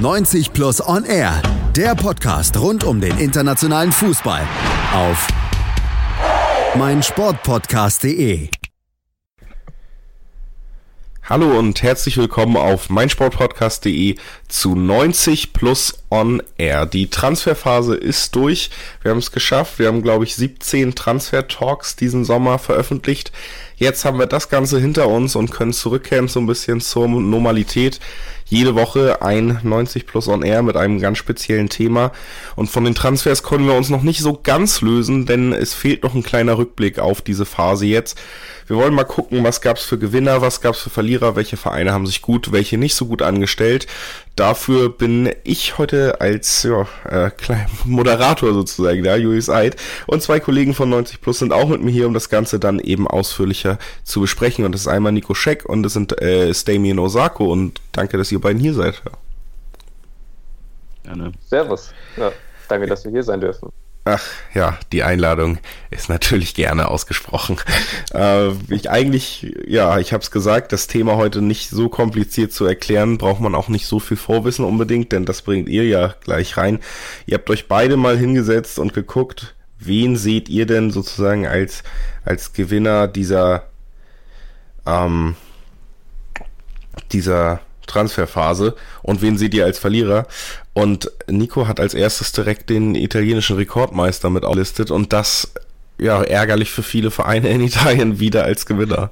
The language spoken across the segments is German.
90 Plus On Air, der Podcast rund um den internationalen Fußball auf meinsportpodcast.de. Hallo und herzlich willkommen auf meinsportpodcast.de zu 90 Plus On Air. Die Transferphase ist durch. Wir haben es geschafft. Wir haben, glaube ich, 17 Transfer-Talks diesen Sommer veröffentlicht. Jetzt haben wir das Ganze hinter uns und können zurückkehren so ein bisschen zur Normalität jede Woche ein 90 Plus on Air mit einem ganz speziellen Thema. Und von den Transfers können wir uns noch nicht so ganz lösen, denn es fehlt noch ein kleiner Rückblick auf diese Phase jetzt. Wir wollen mal gucken, was gab es für Gewinner, was gab es für Verlierer, welche Vereine haben sich gut, welche nicht so gut angestellt. Dafür bin ich heute als ja, äh, Moderator sozusagen da, Julius Eid. Und zwei Kollegen von 90 Plus sind auch mit mir hier, um das Ganze dann eben ausführlicher zu besprechen. Und das ist einmal Nico Scheck und das sind äh, Damien Osako. Und danke, dass ihr beiden hier seid. Gerne. Servus. Ja, danke, dass wir hier sein dürfen. Ach ja, die Einladung ist natürlich gerne ausgesprochen. Äh, ich eigentlich, ja, ich habe es gesagt, das Thema heute nicht so kompliziert zu erklären, braucht man auch nicht so viel Vorwissen unbedingt, denn das bringt ihr ja gleich rein. Ihr habt euch beide mal hingesetzt und geguckt, wen seht ihr denn sozusagen als als Gewinner dieser ähm, dieser Transferphase und wen seht ihr als Verlierer? Und Nico hat als erstes direkt den italienischen Rekordmeister mit auflistet und das ja ärgerlich für viele Vereine in Italien wieder als Gewinner.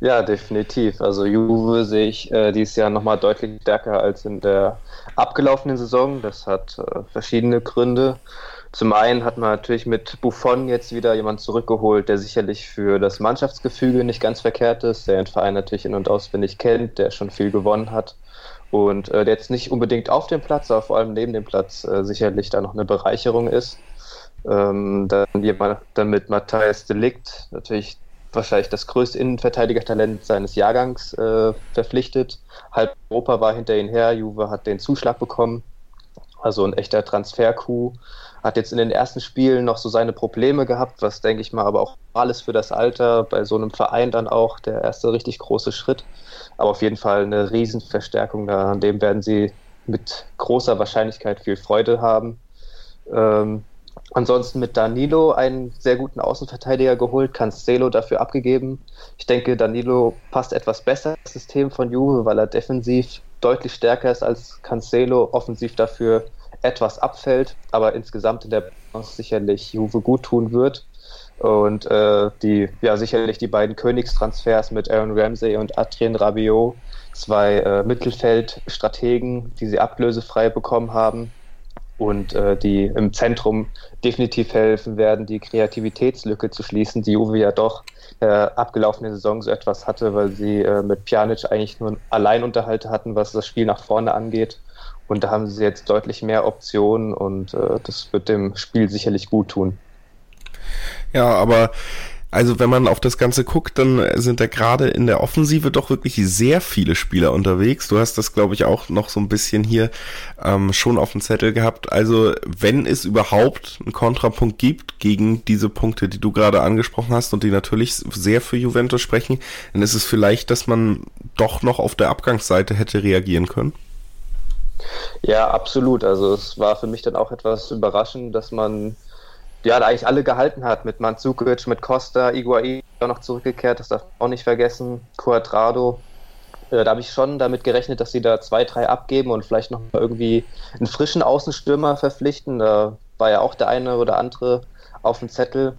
Ja, definitiv. Also Juve sehe ich äh, dieses Jahr nochmal deutlich stärker als in der abgelaufenen Saison. Das hat äh, verschiedene Gründe. Zum einen hat man natürlich mit Buffon jetzt wieder jemanden zurückgeholt, der sicherlich für das Mannschaftsgefüge nicht ganz verkehrt ist, der den Verein natürlich in- und auswendig kennt, der schon viel gewonnen hat und äh, der jetzt nicht unbedingt auf dem Platz, aber vor allem neben dem Platz äh, sicherlich da noch eine Bereicherung ist. Ähm, dann jemand dann mit Matthias Delikt, natürlich wahrscheinlich das größte Innenverteidigertalent seines Jahrgangs äh, verpflichtet. Halb Europa war hinter ihm her, Juve hat den Zuschlag bekommen. Also ein echter Transfer-Coup. Hat jetzt in den ersten Spielen noch so seine Probleme gehabt, was denke ich mal aber auch alles für das Alter, bei so einem Verein dann auch der erste richtig große Schritt. Aber auf jeden Fall eine Riesenverstärkung da, an dem werden sie mit großer Wahrscheinlichkeit viel Freude haben. Ähm, ansonsten mit Danilo einen sehr guten Außenverteidiger geholt, Cancelo dafür abgegeben. Ich denke, Danilo passt etwas besser ins System von Juve, weil er defensiv deutlich stärker ist als Cancelo, offensiv dafür etwas abfällt, aber insgesamt in der Balance sicherlich Juve gut tun wird. Und äh, die, ja, sicherlich die beiden Königstransfers mit Aaron Ramsey und Adrien Rabiot, zwei äh, Mittelfeldstrategen, die sie ablösefrei bekommen haben und äh, die im Zentrum definitiv helfen werden, die Kreativitätslücke zu schließen, die Juve ja doch äh, abgelaufene Saison so etwas hatte, weil sie äh, mit Pjanic eigentlich nur einen Alleinunterhalt hatten, was das Spiel nach vorne angeht. Und da haben sie jetzt deutlich mehr Optionen und äh, das wird dem Spiel sicherlich gut tun. Ja, aber also wenn man auf das Ganze guckt, dann sind da gerade in der Offensive doch wirklich sehr viele Spieler unterwegs. Du hast das, glaube ich, auch noch so ein bisschen hier ähm, schon auf dem Zettel gehabt. Also wenn es überhaupt einen Kontrapunkt gibt gegen diese Punkte, die du gerade angesprochen hast und die natürlich sehr für Juventus sprechen, dann ist es vielleicht, dass man doch noch auf der Abgangsseite hätte reagieren können. Ja, absolut. Also es war für mich dann auch etwas überraschend, dass man ja da eigentlich alle gehalten hat. Mit Mandzukic, mit Costa, Iguain auch noch zurückgekehrt, das darf man auch nicht vergessen. Cuadrado. Äh, da habe ich schon damit gerechnet, dass sie da zwei, drei abgeben und vielleicht noch mal irgendwie einen frischen Außenstürmer verpflichten. Da war ja auch der eine oder andere auf dem Zettel.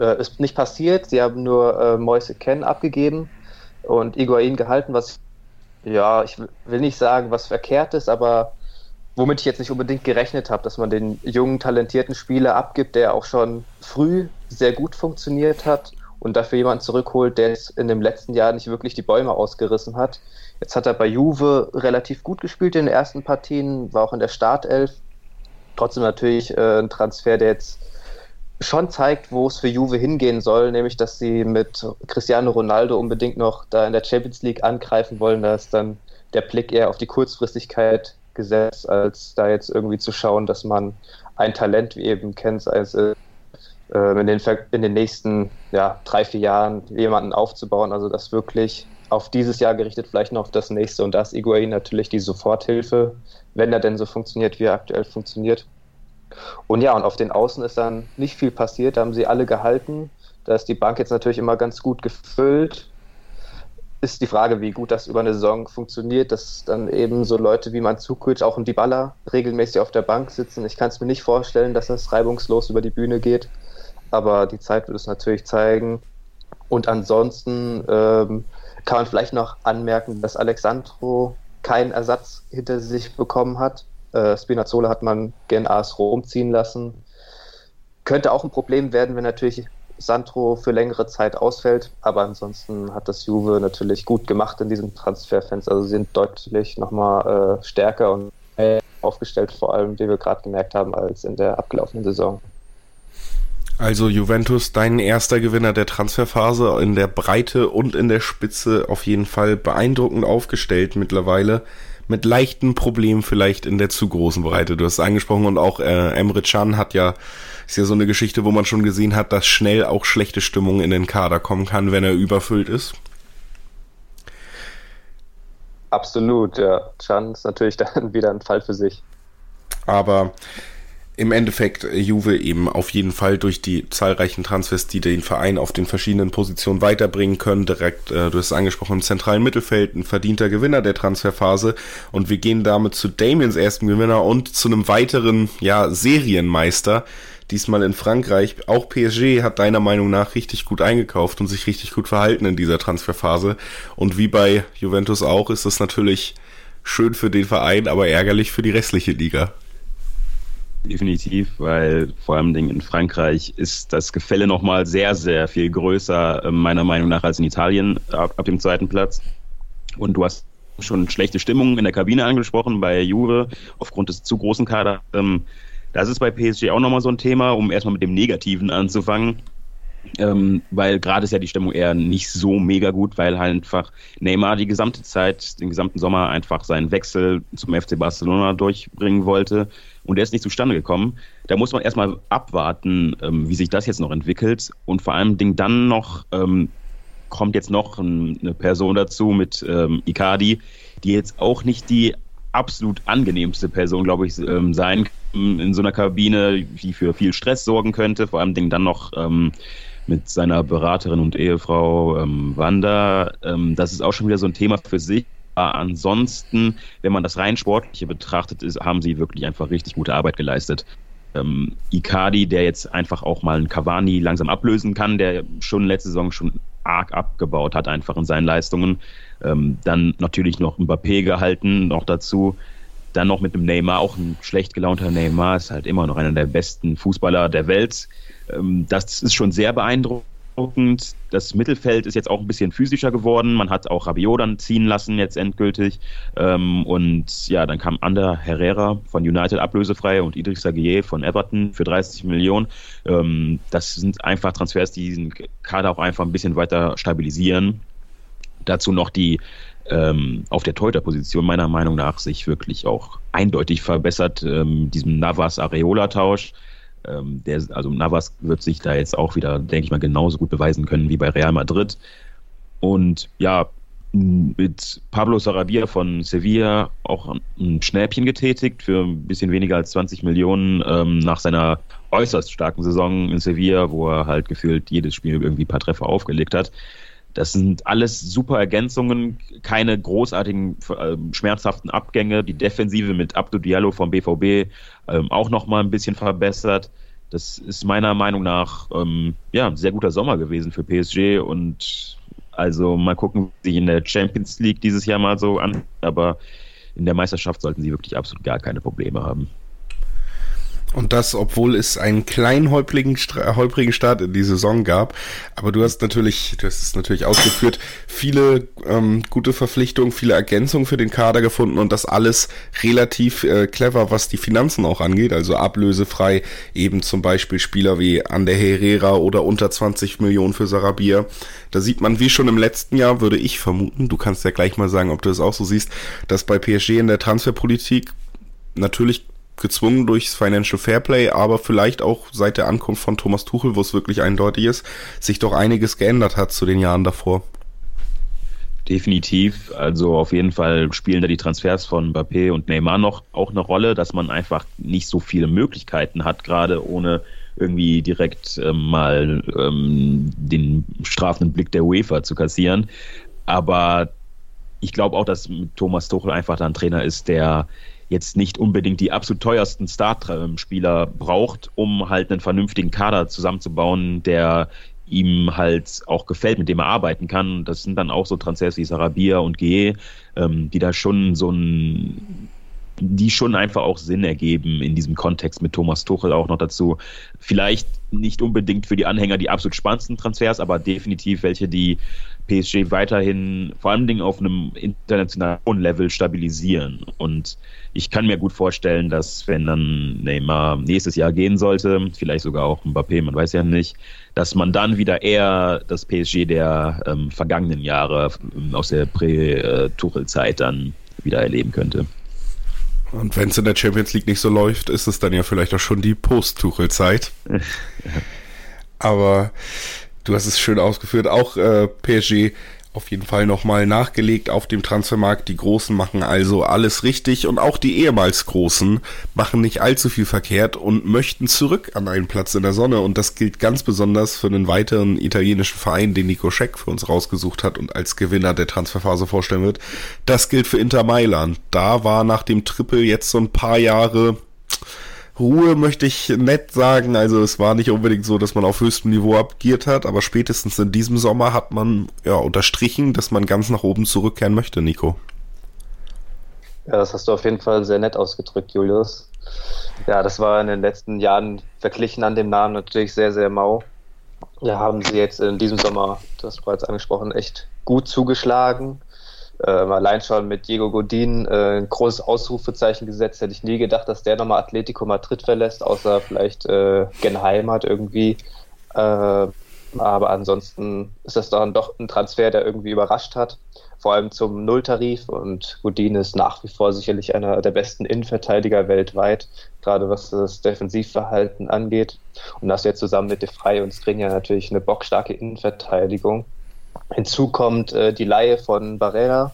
Äh, ist nicht passiert. Sie haben nur äh, Moise Ken abgegeben und Iguain gehalten, was ja, ich will nicht sagen, was verkehrt ist, aber womit ich jetzt nicht unbedingt gerechnet habe, dass man den jungen, talentierten Spieler abgibt, der auch schon früh sehr gut funktioniert hat und dafür jemanden zurückholt, der es in dem letzten Jahr nicht wirklich die Bäume ausgerissen hat. Jetzt hat er bei Juve relativ gut gespielt in den ersten Partien, war auch in der Startelf. Trotzdem natürlich äh, ein Transfer, der jetzt schon zeigt, wo es für Juve hingehen soll, nämlich dass sie mit Cristiano Ronaldo unbedingt noch da in der Champions League angreifen wollen. Da ist dann der Blick eher auf die Kurzfristigkeit gesetzt, als da jetzt irgendwie zu schauen, dass man ein Talent wie eben kennt, also äh, in, den, in den nächsten ja, drei, vier Jahren jemanden aufzubauen. Also dass wirklich auf dieses Jahr gerichtet, vielleicht noch auf das nächste. Und da ist Iguain natürlich die Soforthilfe, wenn er denn so funktioniert, wie er aktuell funktioniert. Und ja, und auf den Außen ist dann nicht viel passiert. Da haben sie alle gehalten. Da ist die Bank jetzt natürlich immer ganz gut gefüllt. Ist die Frage, wie gut das über eine Saison funktioniert, dass dann eben so Leute wie Manzukic, auch die Baller regelmäßig auf der Bank sitzen. Ich kann es mir nicht vorstellen, dass das reibungslos über die Bühne geht. Aber die Zeit wird es natürlich zeigen. Und ansonsten ähm, kann man vielleicht noch anmerken, dass Alexandro keinen Ersatz hinter sich bekommen hat. Äh, Spinazzola hat man gen AS Rom ziehen lassen. Könnte auch ein Problem werden, wenn natürlich Sandro für längere Zeit ausfällt. Aber ansonsten hat das Juve natürlich gut gemacht in diesem Transferfenster. Also sind deutlich nochmal äh, stärker und aufgestellt, vor allem, wie wir gerade gemerkt haben, als in der abgelaufenen Saison. Also Juventus, dein erster Gewinner der Transferphase in der Breite und in der Spitze auf jeden Fall beeindruckend aufgestellt mittlerweile. Mit leichten Problemen vielleicht in der zu großen Breite. Du hast es angesprochen und auch äh, Emre Can hat ja, ist ja so eine Geschichte, wo man schon gesehen hat, dass schnell auch schlechte Stimmung in den Kader kommen kann, wenn er überfüllt ist. Absolut, ja. Can ist natürlich dann wieder ein Fall für sich. Aber im Endeffekt äh, Juve eben auf jeden Fall durch die zahlreichen Transfers, die den Verein auf den verschiedenen Positionen weiterbringen können, direkt, äh, du hast es angesprochen, im zentralen Mittelfeld ein verdienter Gewinner der Transferphase und wir gehen damit zu Damiens ersten Gewinner und zu einem weiteren, ja, Serienmeister, diesmal in Frankreich. Auch PSG hat deiner Meinung nach richtig gut eingekauft und sich richtig gut verhalten in dieser Transferphase und wie bei Juventus auch ist das natürlich schön für den Verein, aber ärgerlich für die restliche Liga. Definitiv, weil vor allem in Frankreich ist das Gefälle nochmal sehr, sehr viel größer, ähm, meiner Meinung nach, als in Italien ab, ab dem zweiten Platz. Und du hast schon schlechte Stimmung in der Kabine angesprochen bei Juve aufgrund des zu großen Kaders. Ähm, das ist bei PSG auch nochmal so ein Thema, um erstmal mit dem Negativen anzufangen. Ähm, weil gerade ist ja die Stimmung eher nicht so mega gut, weil halt einfach Neymar die gesamte Zeit, den gesamten Sommer einfach seinen Wechsel zum FC Barcelona durchbringen wollte und der ist nicht zustande gekommen. Da muss man erstmal abwarten, ähm, wie sich das jetzt noch entwickelt und vor allem Ding dann noch ähm, kommt jetzt noch eine Person dazu mit ähm, Icardi, die jetzt auch nicht die absolut angenehmste Person, glaube ich, ähm, sein in so einer Kabine, die für viel Stress sorgen könnte. Vor allem dann noch ähm, mit seiner Beraterin und Ehefrau ähm, Wanda. Ähm, das ist auch schon wieder so ein Thema für sich. Aber ansonsten, wenn man das rein sportliche betrachtet, ist, haben sie wirklich einfach richtig gute Arbeit geleistet. Ähm, Icardi, der jetzt einfach auch mal einen Cavani langsam ablösen kann, der schon letzte Saison schon arg abgebaut hat, einfach in seinen Leistungen. Ähm, dann natürlich noch Mbappé gehalten, noch dazu. Dann noch mit dem Neymar, auch ein schlecht gelaunter Neymar, ist halt immer noch einer der besten Fußballer der Welt. Ähm, das ist schon sehr beeindruckend. Das Mittelfeld ist jetzt auch ein bisschen physischer geworden. Man hat auch Rabiot dann ziehen lassen, jetzt endgültig. Ähm, und ja, dann kam Ander Herrera von United ablösefrei und Idrissa Gueye von Everton für 30 Millionen. Ähm, das sind einfach Transfers, die diesen Kader auch einfach ein bisschen weiter stabilisieren. Dazu noch die ähm, auf der Torhüter-Position meiner Meinung nach sich wirklich auch eindeutig verbessert. Ähm, diesem Navas-Areola-Tausch ähm, der, also Navas wird sich da jetzt auch wieder, denke ich mal, genauso gut beweisen können wie bei Real Madrid. Und ja, mit Pablo Sarabia von Sevilla auch ein Schnäppchen getätigt für ein bisschen weniger als 20 Millionen ähm, nach seiner äußerst starken Saison in Sevilla, wo er halt gefühlt jedes Spiel irgendwie ein paar Treffer aufgelegt hat. Das sind alles super Ergänzungen, keine großartigen, äh, schmerzhaften Abgänge. Die Defensive mit Abdo Diallo vom BVB ähm, auch nochmal ein bisschen verbessert. Das ist meiner Meinung nach ähm, ja, ein sehr guter Sommer gewesen für PSG und also mal gucken, wie sich in der Champions League dieses Jahr mal so an, aber in der Meisterschaft sollten sie wirklich absolut gar keine Probleme haben. Und das, obwohl es einen kleinen holprigen, holprigen Start in die Saison gab. Aber du hast natürlich, du hast es natürlich ausgeführt, viele ähm, gute Verpflichtungen, viele Ergänzungen für den Kader gefunden und das alles relativ äh, clever, was die Finanzen auch angeht. Also ablösefrei, eben zum Beispiel Spieler wie Ander Herrera oder unter 20 Millionen für Sarabia. Da sieht man, wie schon im letzten Jahr, würde ich vermuten, du kannst ja gleich mal sagen, ob du das auch so siehst, dass bei PSG in der Transferpolitik natürlich gezwungen durchs Financial Fairplay, aber vielleicht auch seit der Ankunft von Thomas Tuchel, wo es wirklich eindeutig ist, sich doch einiges geändert hat zu den Jahren davor. Definitiv. Also auf jeden Fall spielen da die Transfers von Mbappé und Neymar noch auch eine Rolle, dass man einfach nicht so viele Möglichkeiten hat, gerade ohne irgendwie direkt ähm, mal ähm, den strafenden Blick der UEFA zu kassieren. Aber ich glaube auch, dass Thomas Tuchel einfach da ein Trainer ist, der jetzt nicht unbedingt die absolut teuersten Startspieler braucht, um halt einen vernünftigen Kader zusammenzubauen, der ihm halt auch gefällt, mit dem er arbeiten kann. Das sind dann auch so Transfers wie Sarabia und Ge, ähm, die da schon so ein die schon einfach auch Sinn ergeben in diesem Kontext mit Thomas Tuchel auch noch dazu. Vielleicht nicht unbedingt für die Anhänger die absolut spannendsten Transfers, aber definitiv welche, die PSG weiterhin vor allen Dingen auf einem internationalen Level stabilisieren. Und ich kann mir gut vorstellen, dass wenn dann Neymar nächstes Jahr gehen sollte, vielleicht sogar auch Mbappé, man weiß ja nicht, dass man dann wieder eher das PSG der ähm, vergangenen Jahre ähm, aus der Prä-Tuchel-Zeit dann wieder erleben könnte. Und wenn es in der Champions League nicht so läuft, ist es dann ja vielleicht auch schon die Post-Tuchel-Zeit. Aber du hast es schön ausgeführt. Auch äh, PSG auf jeden Fall nochmal nachgelegt auf dem Transfermarkt. Die Großen machen also alles richtig und auch die ehemals Großen machen nicht allzu viel verkehrt und möchten zurück an einen Platz in der Sonne. Und das gilt ganz besonders für einen weiteren italienischen Verein, den Nico Scheck für uns rausgesucht hat und als Gewinner der Transferphase vorstellen wird. Das gilt für Inter Mailand. Da war nach dem Triple jetzt so ein paar Jahre Ruhe möchte ich nett sagen. Also es war nicht unbedingt so, dass man auf höchstem Niveau agiert hat, aber spätestens in diesem Sommer hat man ja unterstrichen, dass man ganz nach oben zurückkehren möchte, Nico. Ja, das hast du auf jeden Fall sehr nett ausgedrückt, Julius. Ja, das war in den letzten Jahren verglichen an dem Namen natürlich sehr, sehr mau. Da haben sie jetzt in diesem Sommer, das bereits angesprochen, echt gut zugeschlagen ähm, allein schon mit Diego Godin äh, ein großes Ausrufezeichen gesetzt. Hätte ich nie gedacht, dass der nochmal Atletico Madrid verlässt, außer vielleicht äh, gen Heimat irgendwie. Äh, aber ansonsten ist das dann doch ein Transfer, der irgendwie überrascht hat. Vor allem zum Nulltarif und Godin ist nach wie vor sicherlich einer der besten Innenverteidiger weltweit, gerade was das Defensivverhalten angeht. Und das jetzt zusammen mit De Frey und Skriniar natürlich eine bockstarke Innenverteidigung. Hinzu kommt äh, die Laie von Barrera,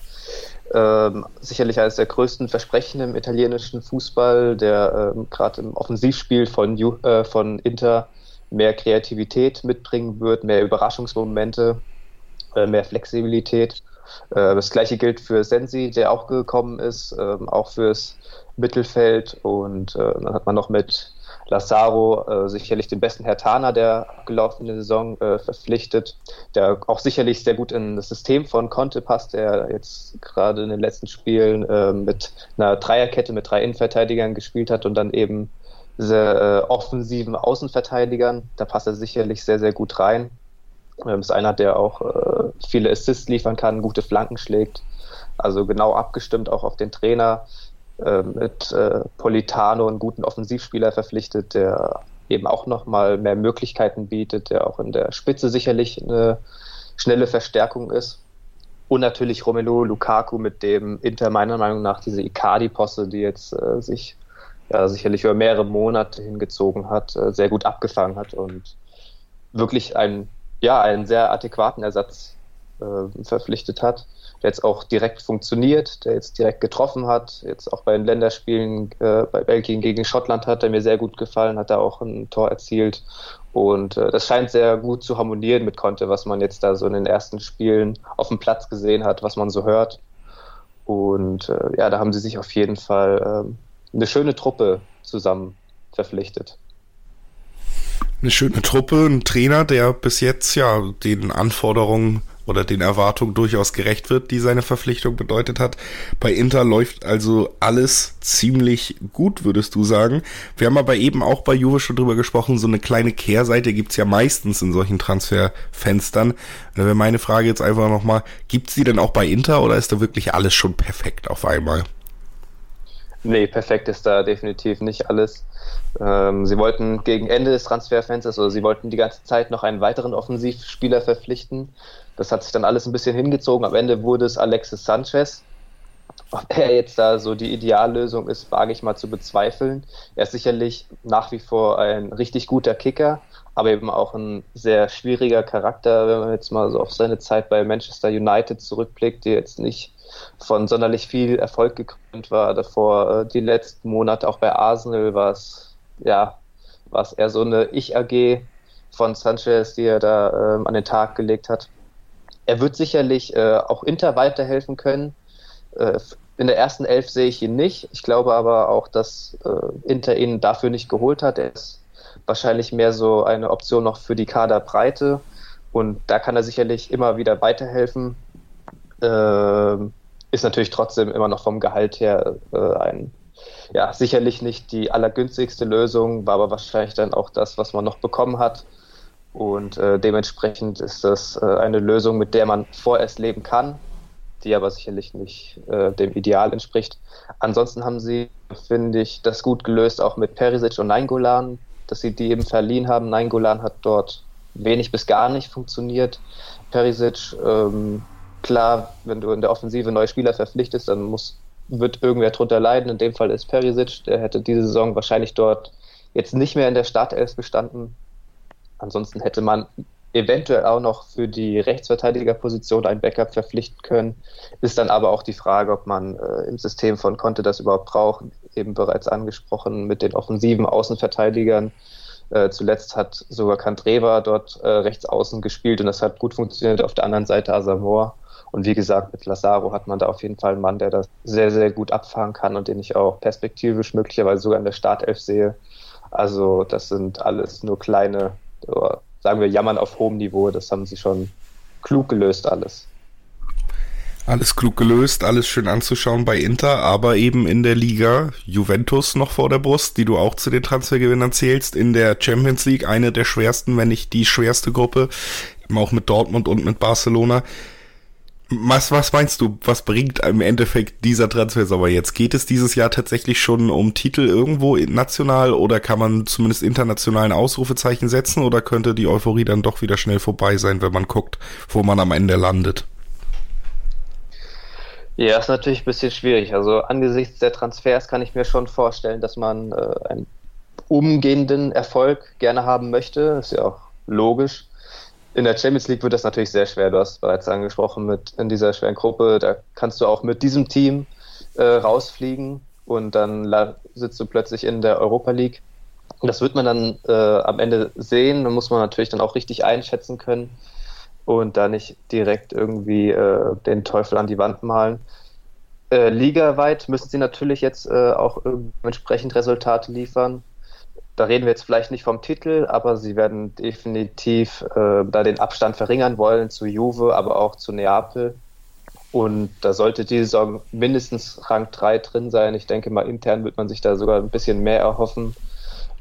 ähm, sicherlich eines der größten Versprechen im italienischen Fußball, der ähm, gerade im Offensivspiel von, äh, von Inter mehr Kreativität mitbringen wird, mehr Überraschungsmomente, äh, mehr Flexibilität. Äh, das gleiche gilt für Sensi, der auch gekommen ist, ähm, auch fürs Mittelfeld. Und äh, dann hat man noch mit Lazaro äh, sicherlich den besten Hertaner der abgelaufenen Saison äh, verpflichtet, der auch sicherlich sehr gut in das System von Conte passt, der jetzt gerade in den letzten Spielen äh, mit einer Dreierkette mit drei Innenverteidigern gespielt hat und dann eben sehr äh, offensiven Außenverteidigern. Da passt er sicherlich sehr, sehr gut rein. Ähm, ist einer, der auch äh, viele Assists liefern kann, gute Flanken schlägt. Also genau abgestimmt auch auf den Trainer. Äh, mit äh, Politano einen guten Offensivspieler verpflichtet, der eben auch nochmal mehr Möglichkeiten bietet, der auch in der Spitze sicherlich eine schnelle Verstärkung ist. Und natürlich Romelu Lukaku, mit dem Inter meiner Meinung nach diese Icardi-Posse, die jetzt äh, sich ja, sicherlich über mehrere Monate hingezogen hat, äh, sehr gut abgefangen hat und wirklich einen, ja, einen sehr adäquaten Ersatz äh, verpflichtet hat der jetzt auch direkt funktioniert, der jetzt direkt getroffen hat, jetzt auch bei den Länderspielen äh, bei Belgien gegen Schottland hat er mir sehr gut gefallen, hat er auch ein Tor erzielt. Und äh, das scheint sehr gut zu harmonieren mit Conte, was man jetzt da so in den ersten Spielen auf dem Platz gesehen hat, was man so hört. Und äh, ja, da haben sie sich auf jeden Fall ähm, eine schöne Truppe zusammen verpflichtet. Eine schöne Truppe, ein Trainer, der bis jetzt ja den Anforderungen oder den Erwartungen durchaus gerecht wird, die seine Verpflichtung bedeutet hat. Bei Inter läuft also alles ziemlich gut, würdest du sagen. Wir haben aber eben auch bei Juve schon drüber gesprochen, so eine kleine Kehrseite gibt's ja meistens in solchen Transferfenstern. Da wäre meine Frage jetzt einfach nochmal, gibt's die denn auch bei Inter oder ist da wirklich alles schon perfekt auf einmal? Nee, perfekt ist da definitiv nicht alles. Ähm, sie wollten gegen Ende des Transferfensters, also sie wollten die ganze Zeit noch einen weiteren Offensivspieler verpflichten. Das hat sich dann alles ein bisschen hingezogen. Am Ende wurde es Alexis Sanchez. Ob er jetzt da so die Ideallösung ist, wage ich mal zu bezweifeln. Er ist sicherlich nach wie vor ein richtig guter Kicker, aber eben auch ein sehr schwieriger Charakter, wenn man jetzt mal so auf seine Zeit bei Manchester United zurückblickt, die jetzt nicht von sonderlich viel Erfolg gekrönt war. Davor äh, die letzten Monate auch bei Arsenal war es ja war es eher so eine Ich-AG von Sanchez, die er da ähm, an den Tag gelegt hat. Er wird sicherlich äh, auch Inter weiterhelfen können. Äh, in der ersten Elf sehe ich ihn nicht. Ich glaube aber auch, dass äh, Inter ihn dafür nicht geholt hat. Er ist wahrscheinlich mehr so eine Option noch für die Kaderbreite. Und da kann er sicherlich immer wieder weiterhelfen. Äh, ist natürlich trotzdem immer noch vom Gehalt her äh, ein, ja, sicherlich nicht die allergünstigste Lösung, war aber wahrscheinlich dann auch das, was man noch bekommen hat. Und äh, dementsprechend ist das äh, eine Lösung, mit der man vorerst leben kann, die aber sicherlich nicht äh, dem Ideal entspricht. Ansonsten haben sie, finde ich, das gut gelöst, auch mit Perisic und Nainggolan, dass sie die eben verliehen haben. Nainggolan hat dort wenig bis gar nicht funktioniert. Perisic, ähm, klar, wenn du in der Offensive neue Spieler verpflichtest, dann muss, wird irgendwer drunter leiden. In dem Fall ist Perisic, der hätte diese Saison wahrscheinlich dort jetzt nicht mehr in der Startelf bestanden. Ansonsten hätte man eventuell auch noch für die Rechtsverteidigerposition ein Backup verpflichten können. Ist dann aber auch die Frage, ob man äh, im System von Conte das überhaupt braucht. Eben bereits angesprochen mit den offensiven Außenverteidigern. Äh, zuletzt hat sogar Kandreva dort äh, rechts außen gespielt und das hat gut funktioniert. Auf der anderen Seite Asamoah. Und wie gesagt, mit Lazaro hat man da auf jeden Fall einen Mann, der das sehr, sehr gut abfahren kann und den ich auch perspektivisch möglicherweise sogar in der Startelf sehe. Also das sind alles nur kleine sagen wir, jammern auf hohem Niveau. Das haben sie schon klug gelöst alles. Alles klug gelöst, alles schön anzuschauen bei Inter, aber eben in der Liga Juventus noch vor der Brust, die du auch zu den Transfergewinnern zählst, in der Champions League eine der schwersten, wenn nicht die schwerste Gruppe, auch mit Dortmund und mit Barcelona. Was, was meinst du, was bringt im Endeffekt dieser Transfersommer jetzt? Geht es dieses Jahr tatsächlich schon um Titel irgendwo national oder kann man zumindest internationalen Ausrufezeichen setzen oder könnte die Euphorie dann doch wieder schnell vorbei sein, wenn man guckt, wo man am Ende landet? Ja, ist natürlich ein bisschen schwierig. Also angesichts der Transfers kann ich mir schon vorstellen, dass man äh, einen umgehenden Erfolg gerne haben möchte. Ist ja auch logisch in der Champions League wird das natürlich sehr schwer. Du hast bereits angesprochen, mit in dieser schweren Gruppe, da kannst du auch mit diesem Team äh, rausfliegen und dann sitzt du plötzlich in der Europa League. Das wird man dann äh, am Ende sehen. Da muss man natürlich dann auch richtig einschätzen können und da nicht direkt irgendwie äh, den Teufel an die Wand malen. Äh, ligaweit müssen sie natürlich jetzt äh, auch entsprechend Resultate liefern da reden wir jetzt vielleicht nicht vom Titel, aber sie werden definitiv äh, da den Abstand verringern wollen zu Juve, aber auch zu Neapel. Und da sollte die Saison mindestens Rang 3 drin sein. Ich denke mal, intern wird man sich da sogar ein bisschen mehr erhoffen.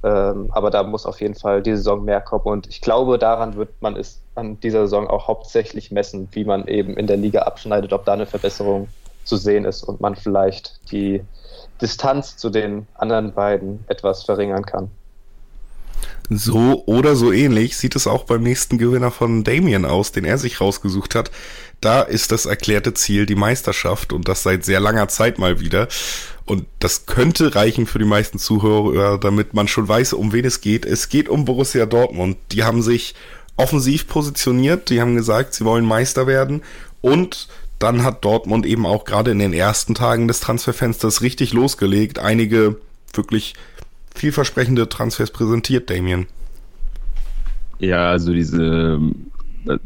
Ähm, aber da muss auf jeden Fall die Saison mehr kommen. Und ich glaube, daran wird man es an dieser Saison auch hauptsächlich messen, wie man eben in der Liga abschneidet, ob da eine Verbesserung zu sehen ist und man vielleicht die Distanz zu den anderen beiden etwas verringern kann. So oder so ähnlich sieht es auch beim nächsten Gewinner von Damien aus, den er sich rausgesucht hat. Da ist das erklärte Ziel die Meisterschaft und das seit sehr langer Zeit mal wieder. Und das könnte reichen für die meisten Zuhörer, damit man schon weiß, um wen es geht. Es geht um Borussia Dortmund. Die haben sich offensiv positioniert, die haben gesagt, sie wollen Meister werden und dann hat Dortmund eben auch gerade in den ersten Tagen des Transferfensters richtig losgelegt. Einige wirklich vielversprechende Transfers präsentiert, Damien. Ja, also diese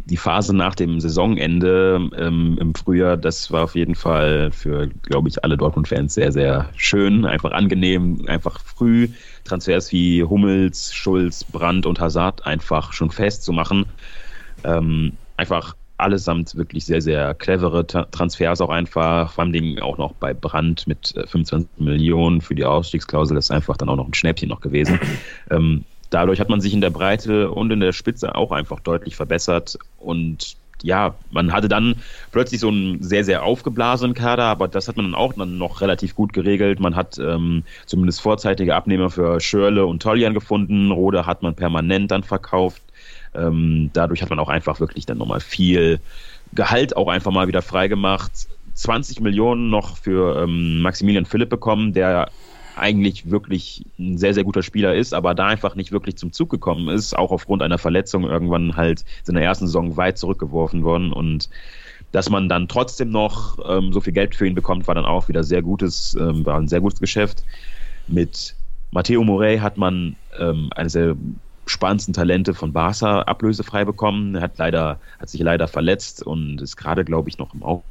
die Phase nach dem Saisonende ähm, im Frühjahr, das war auf jeden Fall für, glaube ich, alle Dortmund-Fans sehr, sehr schön, einfach angenehm, einfach früh Transfers wie Hummels, Schulz, Brandt und Hazard einfach schon festzumachen. Ähm, einfach allesamt wirklich sehr, sehr clevere Transfers auch einfach, vor allem auch noch bei Brand mit 25 äh, Millionen für die Ausstiegsklausel, das ist einfach dann auch noch ein Schnäppchen noch gewesen. Ähm, dadurch hat man sich in der Breite und in der Spitze auch einfach deutlich verbessert und ja, man hatte dann plötzlich so einen sehr, sehr aufgeblasenen Kader, aber das hat man dann auch dann noch relativ gut geregelt. Man hat ähm, zumindest vorzeitige Abnehmer für Schörle und Tollian gefunden. Rode hat man permanent dann verkauft. Ähm, dadurch hat man auch einfach wirklich dann nochmal viel Gehalt auch einfach mal wieder freigemacht. 20 Millionen noch für ähm, Maximilian Philipp bekommen, der eigentlich wirklich ein sehr, sehr guter Spieler ist, aber da einfach nicht wirklich zum Zug gekommen ist, auch aufgrund einer Verletzung irgendwann halt in der ersten Saison weit zurückgeworfen worden und dass man dann trotzdem noch ähm, so viel Geld für ihn bekommt, war dann auch wieder sehr gutes, ähm, war ein sehr gutes Geschäft. Mit Matteo Morey hat man ähm, eine sehr spannendsten Talente von Barca ablösefrei bekommen. Er hat leider, hat sich leider verletzt und ist gerade, glaube ich, noch im Auge.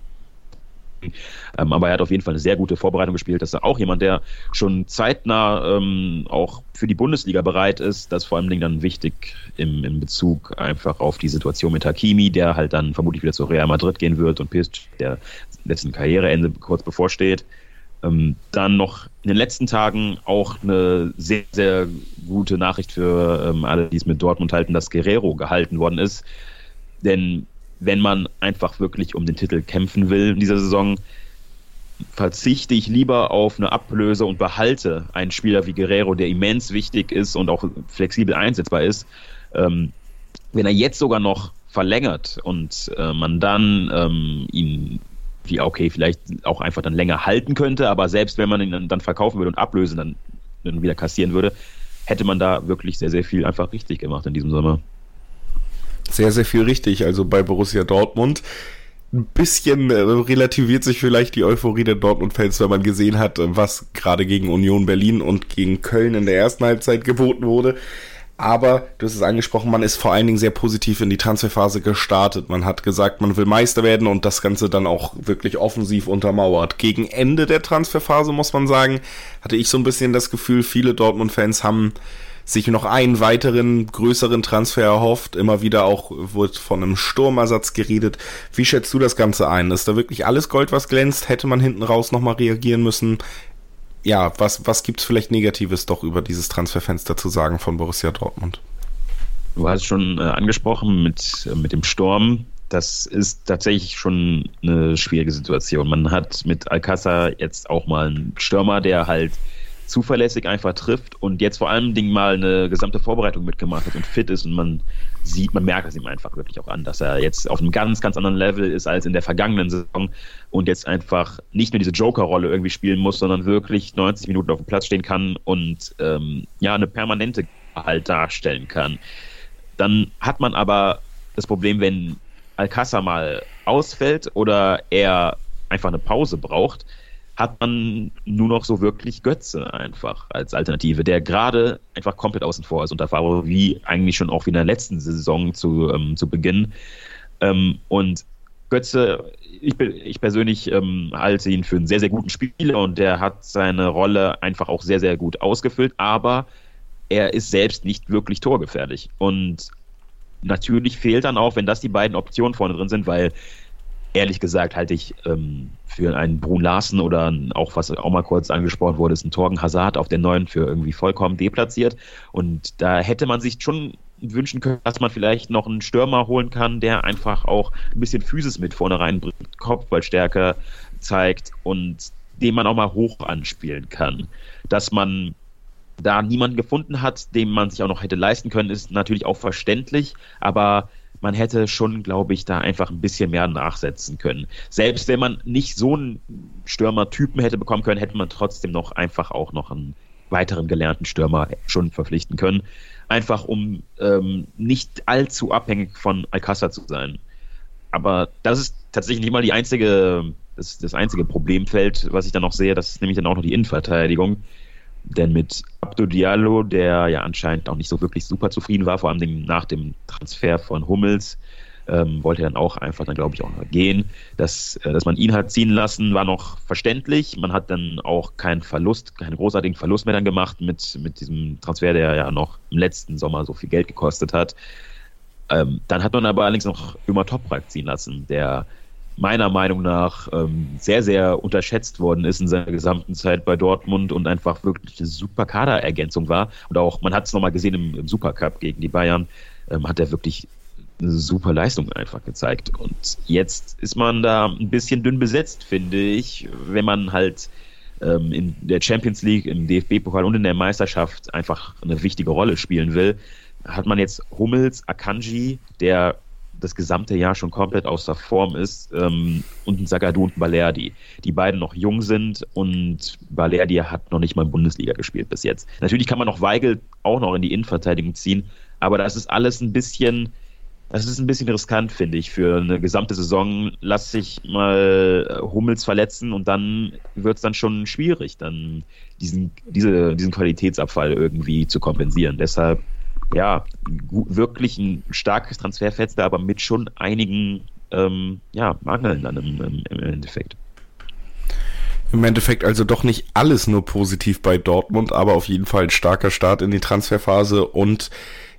Ähm, aber er hat auf jeden Fall eine sehr gute Vorbereitung gespielt. Das ist auch jemand, der schon zeitnah ähm, auch für die Bundesliga bereit ist. Das ist vor allem dann wichtig im, im Bezug einfach auf die Situation mit Hakimi, der halt dann vermutlich wieder zu Real Madrid gehen wird und Pist, der letzten Karriereende kurz bevorsteht. Ähm, dann noch in den letzten Tagen auch eine sehr, sehr gute Nachricht für ähm, alle, die es mit Dortmund halten, dass Guerrero gehalten worden ist. Denn wenn man einfach wirklich um den Titel kämpfen will in dieser Saison, verzichte ich lieber auf eine Ablöse und behalte einen Spieler wie Guerrero, der immens wichtig ist und auch flexibel einsetzbar ist. Ähm, wenn er jetzt sogar noch verlängert und äh, man dann ähm, ihn wie okay, vielleicht auch einfach dann länger halten könnte, aber selbst wenn man ihn dann verkaufen würde und ablösen, dann, dann wieder kassieren würde, hätte man da wirklich sehr, sehr viel einfach richtig gemacht in diesem Sommer. Sehr, sehr viel richtig. Also bei Borussia Dortmund ein bisschen äh, relativiert sich vielleicht die Euphorie der Dortmund-Fans, wenn man gesehen hat, was gerade gegen Union Berlin und gegen Köln in der ersten Halbzeit geboten wurde. Aber du hast es angesprochen, man ist vor allen Dingen sehr positiv in die Transferphase gestartet. Man hat gesagt, man will Meister werden und das Ganze dann auch wirklich offensiv untermauert. Gegen Ende der Transferphase, muss man sagen, hatte ich so ein bisschen das Gefühl, viele Dortmund-Fans haben sich noch einen weiteren größeren Transfer erhofft. Immer wieder auch wird von einem Sturmersatz geredet. Wie schätzt du das Ganze ein? Ist da wirklich alles Gold, was glänzt? Hätte man hinten raus nochmal reagieren müssen? Ja, was, was gibt es vielleicht Negatives doch über dieses Transferfenster zu sagen von Borussia Dortmund? Du hast schon äh, angesprochen mit, äh, mit dem Sturm. Das ist tatsächlich schon eine schwierige Situation. Man hat mit Alcázar jetzt auch mal einen Stürmer, der halt zuverlässig einfach trifft und jetzt vor allen Dingen mal eine gesamte Vorbereitung mitgemacht hat und fit ist und man sieht, man merkt es ihm einfach wirklich auch an, dass er jetzt auf einem ganz, ganz anderen Level ist als in der vergangenen Saison und jetzt einfach nicht nur diese Joker-Rolle irgendwie spielen muss, sondern wirklich 90 Minuten auf dem Platz stehen kann und ähm, ja, eine permanente halt darstellen kann. Dann hat man aber das Problem, wenn Alcázar mal ausfällt oder er einfach eine Pause braucht, hat man nur noch so wirklich Götze einfach als Alternative, der gerade einfach komplett außen vor ist da war wie eigentlich schon auch wie in der letzten Saison zu, ähm, zu Beginn. Ähm, und Götze, ich, ich persönlich ähm, halte ihn für einen sehr, sehr guten Spieler und der hat seine Rolle einfach auch sehr, sehr gut ausgefüllt, aber er ist selbst nicht wirklich torgefährlich. Und natürlich fehlt dann auch, wenn das die beiden Optionen vorne drin sind, weil ehrlich gesagt halte ich ähm, für einen Brun Larsen oder auch, was auch mal kurz angesprochen wurde, ist ein Torgen Hazard auf der neuen für irgendwie vollkommen deplatziert. Und da hätte man sich schon wünschen können, dass man vielleicht noch einen Stürmer holen kann, der einfach auch ein bisschen Physis mit vorne reinbringt, Kopfballstärke zeigt und den man auch mal hoch anspielen kann. Dass man da niemanden gefunden hat, dem man sich auch noch hätte leisten können, ist natürlich auch verständlich, aber man hätte schon, glaube ich, da einfach ein bisschen mehr nachsetzen können. Selbst wenn man nicht so einen Stürmer-Typen hätte bekommen können, hätte man trotzdem noch einfach auch noch einen weiteren gelernten Stürmer schon verpflichten können. Einfach um ähm, nicht allzu abhängig von Alcázar zu sein. Aber das ist tatsächlich nicht mal die einzige, das, das einzige Problemfeld, was ich dann noch sehe. Das ist nämlich dann auch noch die Innenverteidigung. Denn mit Abdo Diallo, der ja anscheinend auch nicht so wirklich super zufrieden war, vor allem nach dem Transfer von Hummels, ähm, wollte er dann auch einfach dann, glaube ich, auch noch gehen. Dass, äh, dass man ihn hat ziehen lassen, war noch verständlich. Man hat dann auch keinen Verlust, keinen großartigen Verlust mehr dann gemacht mit, mit diesem Transfer, der ja noch im letzten Sommer so viel Geld gekostet hat. Ähm, dann hat man aber allerdings noch Ömer Toprak ziehen lassen, der meiner Meinung nach ähm, sehr, sehr unterschätzt worden ist in seiner gesamten Zeit bei Dortmund und einfach wirklich eine super Kaderergänzung war. Und auch, man hat es nochmal gesehen im, im Supercup gegen die Bayern, ähm, hat er wirklich eine super Leistung einfach gezeigt. Und jetzt ist man da ein bisschen dünn besetzt, finde ich, wenn man halt ähm, in der Champions League, im DFB-Pokal und in der Meisterschaft einfach eine wichtige Rolle spielen will. Hat man jetzt Hummels, Akanji, der das gesamte Jahr schon komplett außer Form ist. Ähm, und ein Sagadu und ein Balerdi, die beiden noch jung sind und Balerdi hat noch nicht mal Bundesliga gespielt bis jetzt. Natürlich kann man noch Weigel auch noch in die Innenverteidigung ziehen, aber das ist alles ein bisschen, das ist ein bisschen riskant, finde ich, für eine gesamte Saison. Lass sich mal Hummels verletzen und dann wird es dann schon schwierig, dann diesen, diese, diesen Qualitätsabfall irgendwie zu kompensieren. Deshalb ja, wirklich ein starkes Transferfenster, aber mit schon einigen ähm, ja, Mangeln dann im, im, im Endeffekt. Im Endeffekt also doch nicht alles nur positiv bei Dortmund, aber auf jeden Fall ein starker Start in die Transferphase und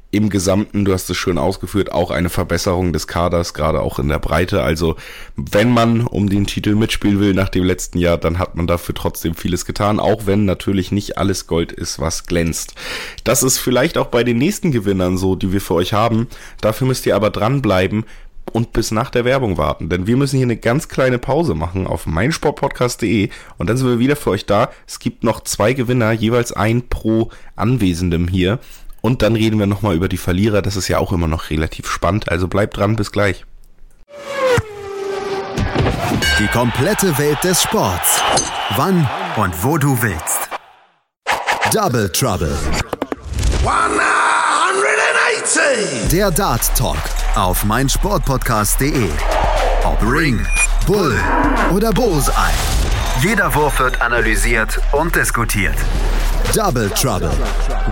im Gesamten, du hast es schön ausgeführt, auch eine Verbesserung des Kaders, gerade auch in der Breite. Also wenn man um den Titel mitspielen will nach dem letzten Jahr, dann hat man dafür trotzdem vieles getan, auch wenn natürlich nicht alles Gold ist, was glänzt. Das ist vielleicht auch bei den nächsten Gewinnern so, die wir für euch haben. Dafür müsst ihr aber dranbleiben, und bis nach der Werbung warten, denn wir müssen hier eine ganz kleine Pause machen auf meinsportpodcast.de und dann sind wir wieder für euch da. Es gibt noch zwei Gewinner, jeweils ein pro Anwesendem hier und dann reden wir nochmal über die Verlierer. Das ist ja auch immer noch relativ spannend. Also bleibt dran, bis gleich. Die komplette Welt des Sports. Wann und wo du willst. Double Trouble. 180. Der Dart Talk auf meinsportpodcast.de. Ob Ring, Bull oder Bullseye. Jeder Wurf wird analysiert und diskutiert. Double Trouble.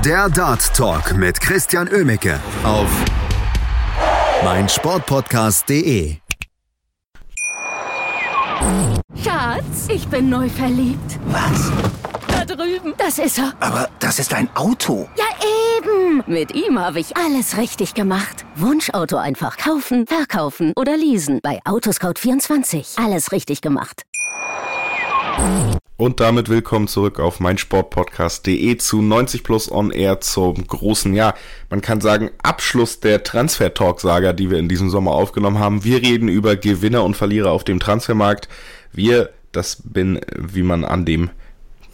Der Dart Talk mit Christian Ömicke auf meinsportpodcast.de. Schatz, ich bin neu verliebt. Was? Da drüben. Das ist er. Aber das ist ein Auto. Ja, eben. Mit ihm habe ich alles richtig gemacht. Wunschauto einfach kaufen, verkaufen oder leasen. Bei Autoscout24. Alles richtig gemacht. Und damit willkommen zurück auf meinsportpodcast.de zu 90 Plus On Air zum großen, ja, man kann sagen, Abschluss der Transfer-Talk-Saga, die wir in diesem Sommer aufgenommen haben. Wir reden über Gewinner und Verlierer auf dem Transfermarkt. Wir, das bin, wie man an dem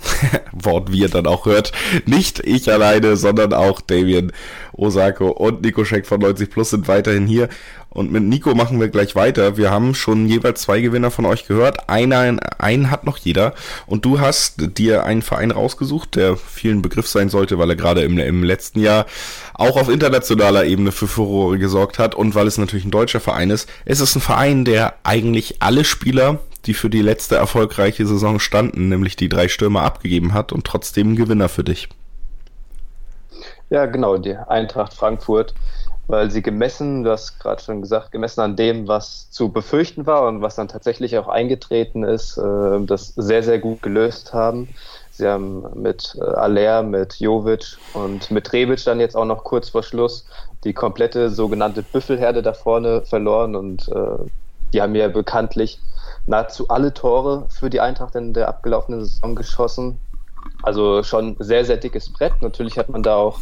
Wort wir dann auch hört. Nicht ich alleine, sondern auch Damien Osako und Nico Scheck von 90 Plus sind weiterhin hier. Und mit Nico machen wir gleich weiter. Wir haben schon jeweils zwei Gewinner von euch gehört. Einer, einen hat noch jeder. Und du hast dir einen Verein rausgesucht, der vielen Begriff sein sollte, weil er gerade im, im letzten Jahr auch auf internationaler Ebene für Furore gesorgt hat und weil es natürlich ein deutscher Verein ist. Es ist ein Verein, der eigentlich alle Spieler die für die letzte erfolgreiche Saison standen, nämlich die drei Stürmer abgegeben hat und trotzdem ein Gewinner für dich. Ja, genau, die Eintracht Frankfurt, weil sie gemessen, du hast gerade schon gesagt, gemessen an dem, was zu befürchten war und was dann tatsächlich auch eingetreten ist, äh, das sehr, sehr gut gelöst haben. Sie haben mit äh, Aller, mit Jovic und mit Rebic dann jetzt auch noch kurz vor Schluss die komplette sogenannte Büffelherde da vorne verloren und äh, die haben ja bekanntlich nahezu alle Tore für die Eintracht in der abgelaufenen Saison geschossen. Also schon sehr, sehr dickes Brett. Natürlich hat man da auch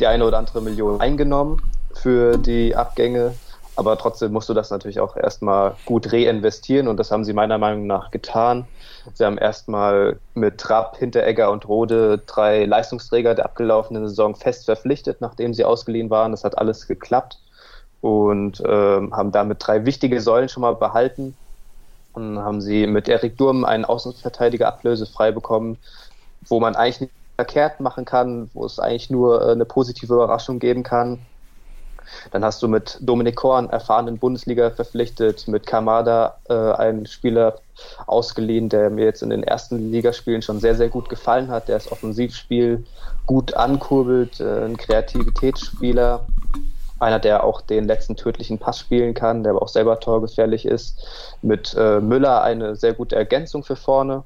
die eine oder andere Million eingenommen für die Abgänge. Aber trotzdem musst du das natürlich auch erstmal gut reinvestieren und das haben sie meiner Meinung nach getan. Sie haben erstmal mit Trapp, Hinteregger und Rode drei Leistungsträger der abgelaufenen Saison fest verpflichtet, nachdem sie ausgeliehen waren. Das hat alles geklappt und ähm, haben damit drei wichtige Säulen schon mal behalten und haben sie mit Erik Durm einen Außenverteidiger ablösefrei bekommen, wo man eigentlich nicht verkehrt machen kann, wo es eigentlich nur äh, eine positive Überraschung geben kann. Dann hast du mit Dominik Korn erfahrenen Bundesliga verpflichtet, mit Kamada äh, einen Spieler ausgeliehen, der mir jetzt in den ersten Ligaspielen schon sehr, sehr gut gefallen hat, der das Offensivspiel gut ankurbelt, äh, ein Kreativitätsspieler einer, der auch den letzten tödlichen Pass spielen kann, der aber auch selber torgefährlich ist. Mit äh, Müller eine sehr gute Ergänzung für vorne.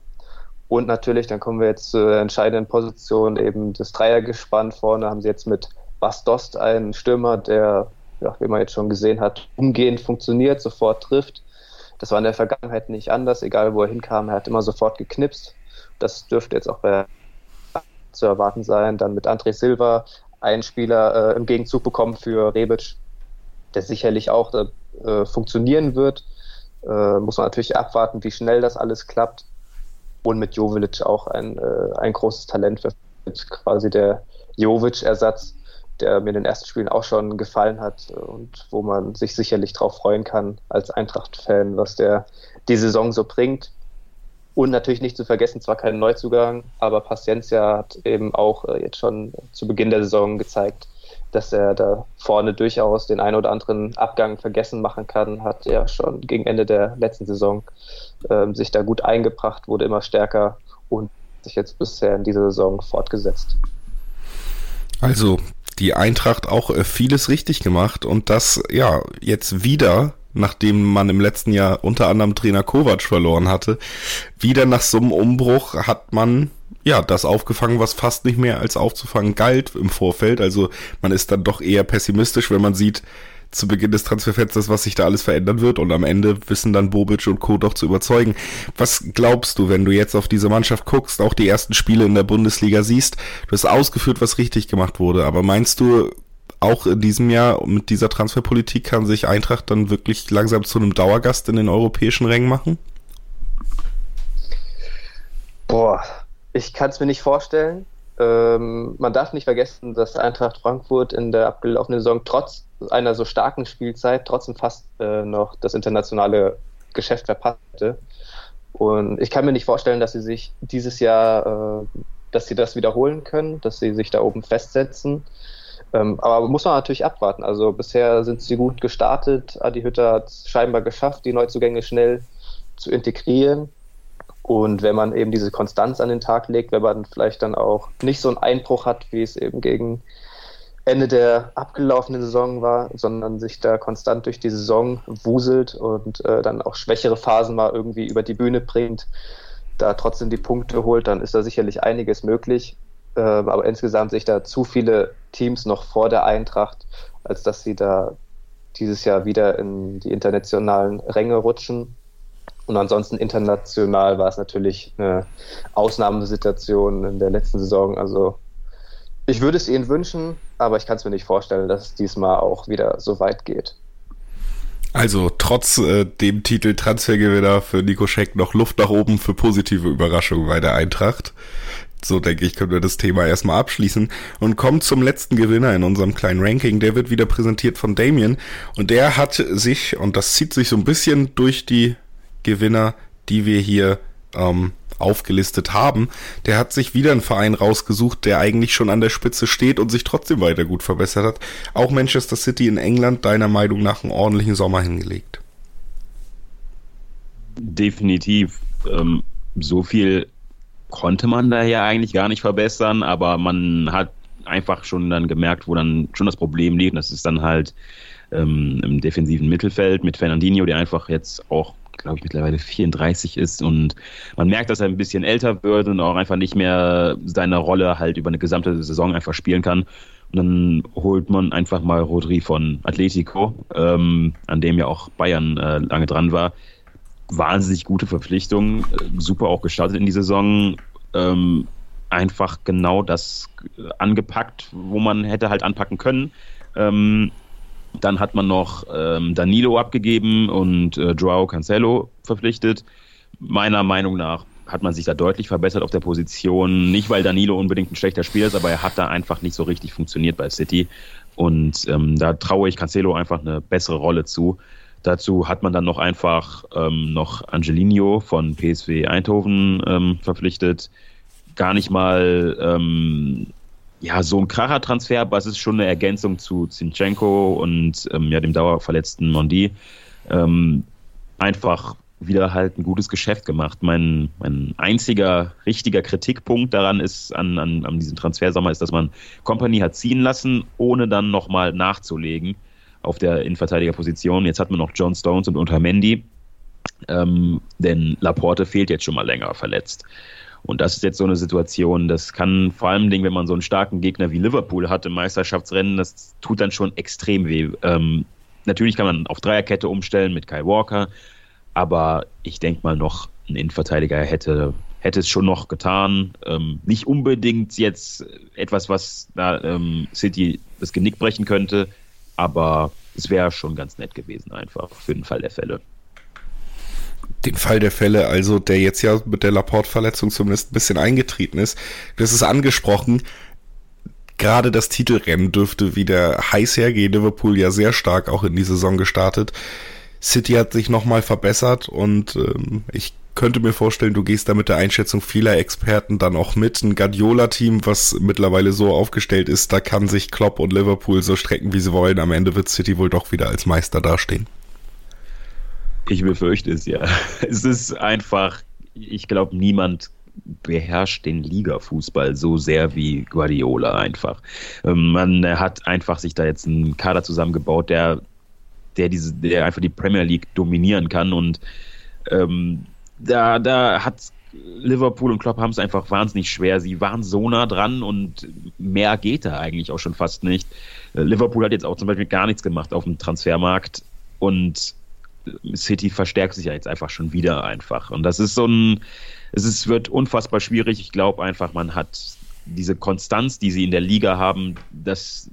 Und natürlich, dann kommen wir jetzt zur entscheidenden Position, eben das Dreiergespann vorne haben sie jetzt mit Bastost einen Stürmer, der, ja, wie man jetzt schon gesehen hat, umgehend funktioniert, sofort trifft. Das war in der Vergangenheit nicht anders, egal wo er hinkam, er hat immer sofort geknipst. Das dürfte jetzt auch bei zu erwarten sein. Dann mit André Silva einen Spieler äh, im Gegenzug bekommen für Rebic, der sicherlich auch äh, funktionieren wird. Äh, muss man natürlich abwarten, wie schnell das alles klappt. Und mit Jovilic auch ein, äh, ein großes Talent, wird quasi der Jovic-Ersatz. Der mir in den ersten Spielen auch schon gefallen hat und wo man sich sicherlich darauf freuen kann als Eintracht-Fan, was der die Saison so bringt. Und natürlich nicht zu vergessen, zwar kein Neuzugang, aber Paciencia hat eben auch äh, jetzt schon zu Beginn der Saison gezeigt, dass er da vorne durchaus den einen oder anderen Abgang vergessen machen kann, hat er schon gegen Ende der letzten Saison äh, sich da gut eingebracht, wurde immer stärker und sich jetzt bisher in dieser Saison fortgesetzt. Also die Eintracht auch äh, vieles richtig gemacht und das ja jetzt wieder nachdem man im letzten Jahr unter anderem Trainer Kovac verloren hatte, wieder nach so einem Umbruch hat man ja das aufgefangen, was fast nicht mehr als aufzufangen galt im Vorfeld. Also man ist dann doch eher pessimistisch, wenn man sieht, zu Beginn des Transferfensters, was sich da alles verändern wird und am Ende wissen dann Bobic und Co. doch zu überzeugen. Was glaubst du, wenn du jetzt auf diese Mannschaft guckst, auch die ersten Spiele in der Bundesliga siehst, du hast ausgeführt, was richtig gemacht wurde, aber meinst du, auch in diesem Jahr mit dieser Transferpolitik kann sich Eintracht dann wirklich langsam zu einem Dauergast in den europäischen Rängen machen? Boah, ich kann es mir nicht vorstellen. Ähm, man darf nicht vergessen, dass Eintracht Frankfurt in der abgelaufenen Saison trotz einer so starken Spielzeit trotzdem fast äh, noch das internationale Geschäft verpasste. Und ich kann mir nicht vorstellen, dass sie sich dieses Jahr, äh, dass sie das wiederholen können, dass sie sich da oben festsetzen. Ähm, aber muss man natürlich abwarten. Also bisher sind sie gut gestartet. Adi Hütter hat es scheinbar geschafft, die Neuzugänge schnell zu integrieren. Und wenn man eben diese Konstanz an den Tag legt, wenn man vielleicht dann auch nicht so einen Einbruch hat, wie es eben gegen Ende der abgelaufenen Saison war, sondern sich da konstant durch die Saison wuselt und äh, dann auch schwächere Phasen mal irgendwie über die Bühne bringt, da trotzdem die Punkte holt, dann ist da sicherlich einiges möglich. Äh, aber insgesamt sehe ich da zu viele Teams noch vor der Eintracht, als dass sie da dieses Jahr wieder in die internationalen Ränge rutschen. Und ansonsten international war es natürlich eine Ausnahmesituation in der letzten Saison. Also ich würde es ihnen wünschen, aber ich kann es mir nicht vorstellen, dass es diesmal auch wieder so weit geht. Also trotz äh, dem Titel Transfergewinner für Nico Scheck noch Luft nach oben für positive Überraschungen bei der Eintracht. So denke ich, können wir das Thema erstmal abschließen und kommen zum letzten Gewinner in unserem kleinen Ranking. Der wird wieder präsentiert von Damien und der hat sich, und das zieht sich so ein bisschen durch die Gewinner, die wir hier ähm, aufgelistet haben, der hat sich wieder einen Verein rausgesucht, der eigentlich schon an der Spitze steht und sich trotzdem weiter gut verbessert hat. Auch Manchester City in England, deiner Meinung nach, einen ordentlichen Sommer hingelegt. Definitiv. Ähm, so viel konnte man da ja eigentlich gar nicht verbessern, aber man hat einfach schon dann gemerkt, wo dann schon das Problem liegt. Und das ist dann halt ähm, im defensiven Mittelfeld mit Fernandinho, der einfach jetzt auch, glaube ich, mittlerweile 34 ist und man merkt, dass er ein bisschen älter wird und auch einfach nicht mehr seine Rolle halt über eine gesamte Saison einfach spielen kann. Und dann holt man einfach mal Rodri von Atletico, ähm, an dem ja auch Bayern äh, lange dran war wahnsinnig gute Verpflichtung, äh, super auch gestartet in die Saison. Ähm, einfach genau das angepackt, wo man hätte halt anpacken können. Ähm, dann hat man noch ähm, Danilo abgegeben und äh, Joao Cancelo verpflichtet. Meiner Meinung nach hat man sich da deutlich verbessert auf der Position. Nicht, weil Danilo unbedingt ein schlechter Spieler ist, aber er hat da einfach nicht so richtig funktioniert bei City. Und ähm, da traue ich Cancelo einfach eine bessere Rolle zu. Dazu hat man dann noch einfach ähm, noch Angelino von PSV Eindhoven ähm, verpflichtet. Gar nicht mal ähm, ja, so ein Kracher-Transfer, aber es ist schon eine Ergänzung zu Zinchenko und ähm, ja, dem dauerverletzten Mondi. Ähm, einfach wieder halt ein gutes Geschäft gemacht. Mein, mein einziger richtiger Kritikpunkt daran ist an, an, an diesem Transfersommer ist, dass man Company hat ziehen lassen, ohne dann nochmal nachzulegen auf der Innenverteidigerposition. Jetzt hat man noch John Stones und Untermendi, ähm, denn Laporte fehlt jetzt schon mal länger verletzt. Und das ist jetzt so eine Situation, das kann vor allem, wenn man so einen starken Gegner wie Liverpool hat im Meisterschaftsrennen, das tut dann schon extrem weh. Ähm, natürlich kann man auf Dreierkette umstellen mit Kyle Walker, aber ich denke mal noch, ein Innenverteidiger hätte, hätte es schon noch getan. Ähm, nicht unbedingt jetzt etwas, was da ähm, City das Genick brechen könnte, aber es wäre schon ganz nett gewesen, einfach für den Fall der Fälle. Den Fall der Fälle, also der jetzt ja mit der Laporte-Verletzung zumindest ein bisschen eingetreten ist. Das ist angesprochen. gerade das Titelrennen dürfte wieder heiß hergehen. Liverpool ja sehr stark auch in die Saison gestartet. City hat sich nochmal verbessert und ähm, ich könnte mir vorstellen, du gehst da mit der Einschätzung vieler Experten dann auch mit. Ein Guardiola-Team, was mittlerweile so aufgestellt ist, da kann sich Klopp und Liverpool so strecken, wie sie wollen. Am Ende wird City wohl doch wieder als Meister dastehen. Ich befürchte es ja. Es ist einfach, ich glaube, niemand beherrscht den Liga-Fußball so sehr wie Guardiola einfach. Ähm, man hat einfach sich da jetzt einen Kader zusammengebaut, der, der diese, der einfach die Premier League dominieren kann und ähm, da, da hat Liverpool und Klopp haben es einfach wahnsinnig schwer. Sie waren so nah dran und mehr geht da eigentlich auch schon fast nicht. Äh, Liverpool hat jetzt auch zum Beispiel gar nichts gemacht auf dem Transfermarkt und City verstärkt sich ja jetzt einfach schon wieder einfach. Und das ist so ein, es ist, wird unfassbar schwierig. Ich glaube einfach, man hat diese Konstanz, die sie in der Liga haben, das,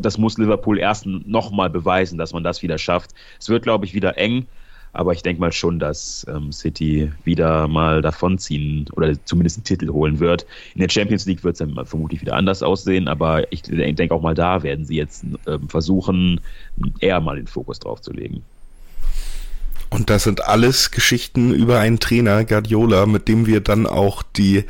das muss Liverpool erst nochmal beweisen, dass man das wieder schafft. Es wird, glaube ich, wieder eng. Aber ich denke mal schon, dass ähm, City wieder mal davonziehen oder zumindest einen Titel holen wird. In der Champions League wird es dann vermutlich wieder anders aussehen, aber ich denke auch mal da werden sie jetzt ähm, versuchen, eher mal den Fokus drauf zu legen. Und das sind alles Geschichten über einen Trainer, Guardiola, mit dem wir dann auch die,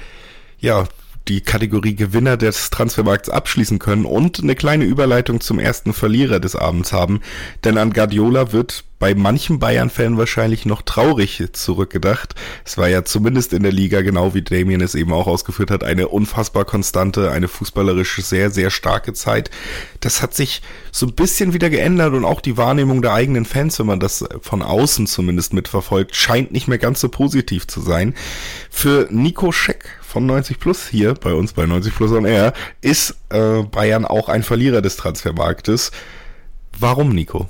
ja, die Kategorie Gewinner des Transfermarkts abschließen können und eine kleine Überleitung zum ersten Verlierer des Abends haben. Denn an Guardiola wird bei manchen Bayern-Fan wahrscheinlich noch traurig zurückgedacht. Es war ja zumindest in der Liga, genau wie Damien es eben auch ausgeführt hat, eine unfassbar konstante, eine fußballerisch sehr, sehr starke Zeit. Das hat sich so ein bisschen wieder geändert und auch die Wahrnehmung der eigenen Fans, wenn man das von außen zumindest mitverfolgt, scheint nicht mehr ganz so positiv zu sein. Für Nico Scheck von 90 Plus hier bei uns bei 90 Plus on Air ist äh, Bayern auch ein Verlierer des Transfermarktes. Warum, Nico?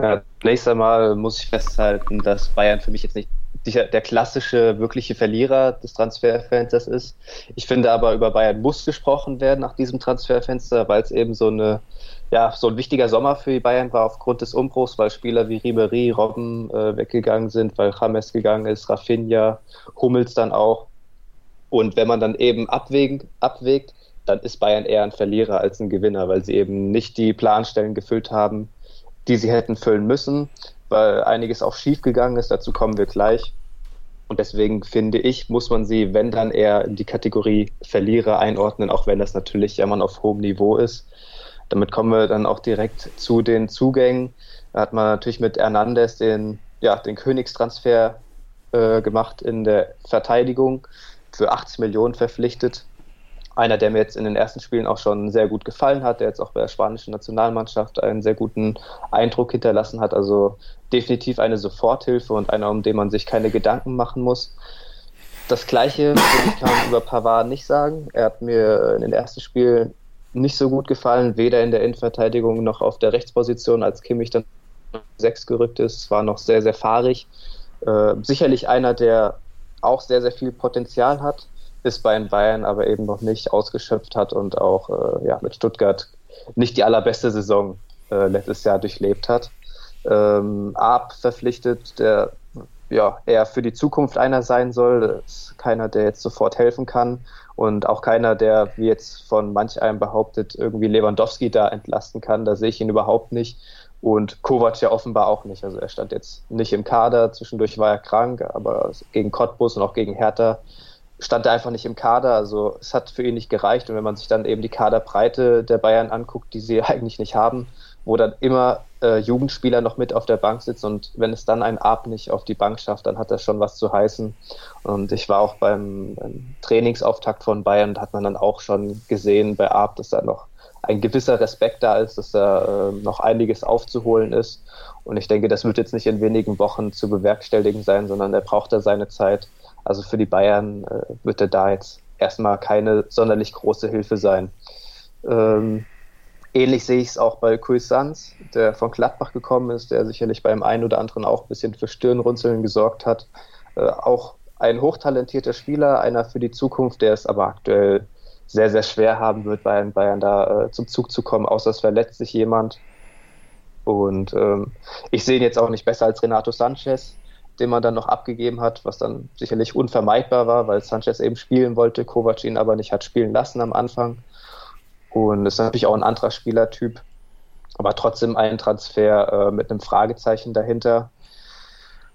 Ja, zunächst einmal muss ich festhalten, dass Bayern für mich jetzt nicht der klassische, wirkliche Verlierer des Transferfensters ist. Ich finde aber, über Bayern muss gesprochen werden nach diesem Transferfenster, weil es eben so eine, ja, so ein wichtiger Sommer für die Bayern war aufgrund des Umbruchs, weil Spieler wie Ribery, Robben äh, weggegangen sind, weil James gegangen ist, Rafinha, Hummels dann auch. Und wenn man dann eben abwägen, abwägt, dann ist Bayern eher ein Verlierer als ein Gewinner, weil sie eben nicht die Planstellen gefüllt haben, die sie hätten füllen müssen, weil einiges auch schief gegangen ist. Dazu kommen wir gleich. Und deswegen finde ich, muss man sie, wenn dann eher in die Kategorie Verlierer einordnen, auch wenn das natürlich ja man auf hohem Niveau ist. Damit kommen wir dann auch direkt zu den Zugängen. Da hat man natürlich mit Hernandez den, ja, den Königstransfer äh, gemacht in der Verteidigung, für 80 Millionen verpflichtet einer, der mir jetzt in den ersten Spielen auch schon sehr gut gefallen hat, der jetzt auch bei der spanischen Nationalmannschaft einen sehr guten Eindruck hinterlassen hat. Also definitiv eine Soforthilfe und einer, um den man sich keine Gedanken machen muss. Das gleiche kann man über Pavard nicht sagen. Er hat mir in den ersten Spielen nicht so gut gefallen, weder in der Innenverteidigung noch auf der Rechtsposition, als Kimmich dann sechs gerückt ist, war noch sehr, sehr fahrig. Äh, sicherlich einer, der auch sehr, sehr viel Potenzial hat, ist bei den Bayern aber eben noch nicht ausgeschöpft hat und auch äh, ja, mit Stuttgart nicht die allerbeste Saison äh, letztes Jahr durchlebt hat. Ähm, Ab verpflichtet, der ja eher für die Zukunft einer sein soll. Keiner, der jetzt sofort helfen kann und auch keiner, der, wie jetzt von manch einem behauptet, irgendwie Lewandowski da entlasten kann. Da sehe ich ihn überhaupt nicht. Und Kovac ja offenbar auch nicht. Also er stand jetzt nicht im Kader, zwischendurch war er krank, aber gegen Cottbus und auch gegen Hertha stand er einfach nicht im Kader. Also es hat für ihn nicht gereicht. Und wenn man sich dann eben die Kaderbreite der Bayern anguckt, die sie eigentlich nicht haben, wo dann immer äh, Jugendspieler noch mit auf der Bank sitzen und wenn es dann ein Ab nicht auf die Bank schafft, dann hat das schon was zu heißen. Und ich war auch beim, Trainingsauftakt von Bayern, da hat man dann auch schon gesehen bei Ab, dass da noch ein gewisser Respekt da ist, dass da äh, noch einiges aufzuholen ist. Und ich denke, das wird jetzt nicht in wenigen Wochen zu bewerkstelligen sein, sondern er braucht da seine Zeit. Also für die Bayern äh, wird er da jetzt erstmal keine sonderlich große Hilfe sein. Ähm, ähnlich sehe ich es auch bei Sanz, der von Gladbach gekommen ist, der sicherlich beim einen oder anderen auch ein bisschen für Stirnrunzeln gesorgt hat. Äh, auch ein hochtalentierter Spieler, einer für die Zukunft, der es aber aktuell sehr, sehr schwer haben wird, bei den Bayern da äh, zum Zug zu kommen, außer es verletzt sich jemand. Und ähm, ich sehe ihn jetzt auch nicht besser als Renato Sanchez, den man dann noch abgegeben hat, was dann sicherlich unvermeidbar war, weil Sanchez eben spielen wollte, Kovac ihn aber nicht hat spielen lassen am Anfang. Und ist natürlich auch ein anderer Spielertyp, aber trotzdem ein Transfer äh, mit einem Fragezeichen dahinter.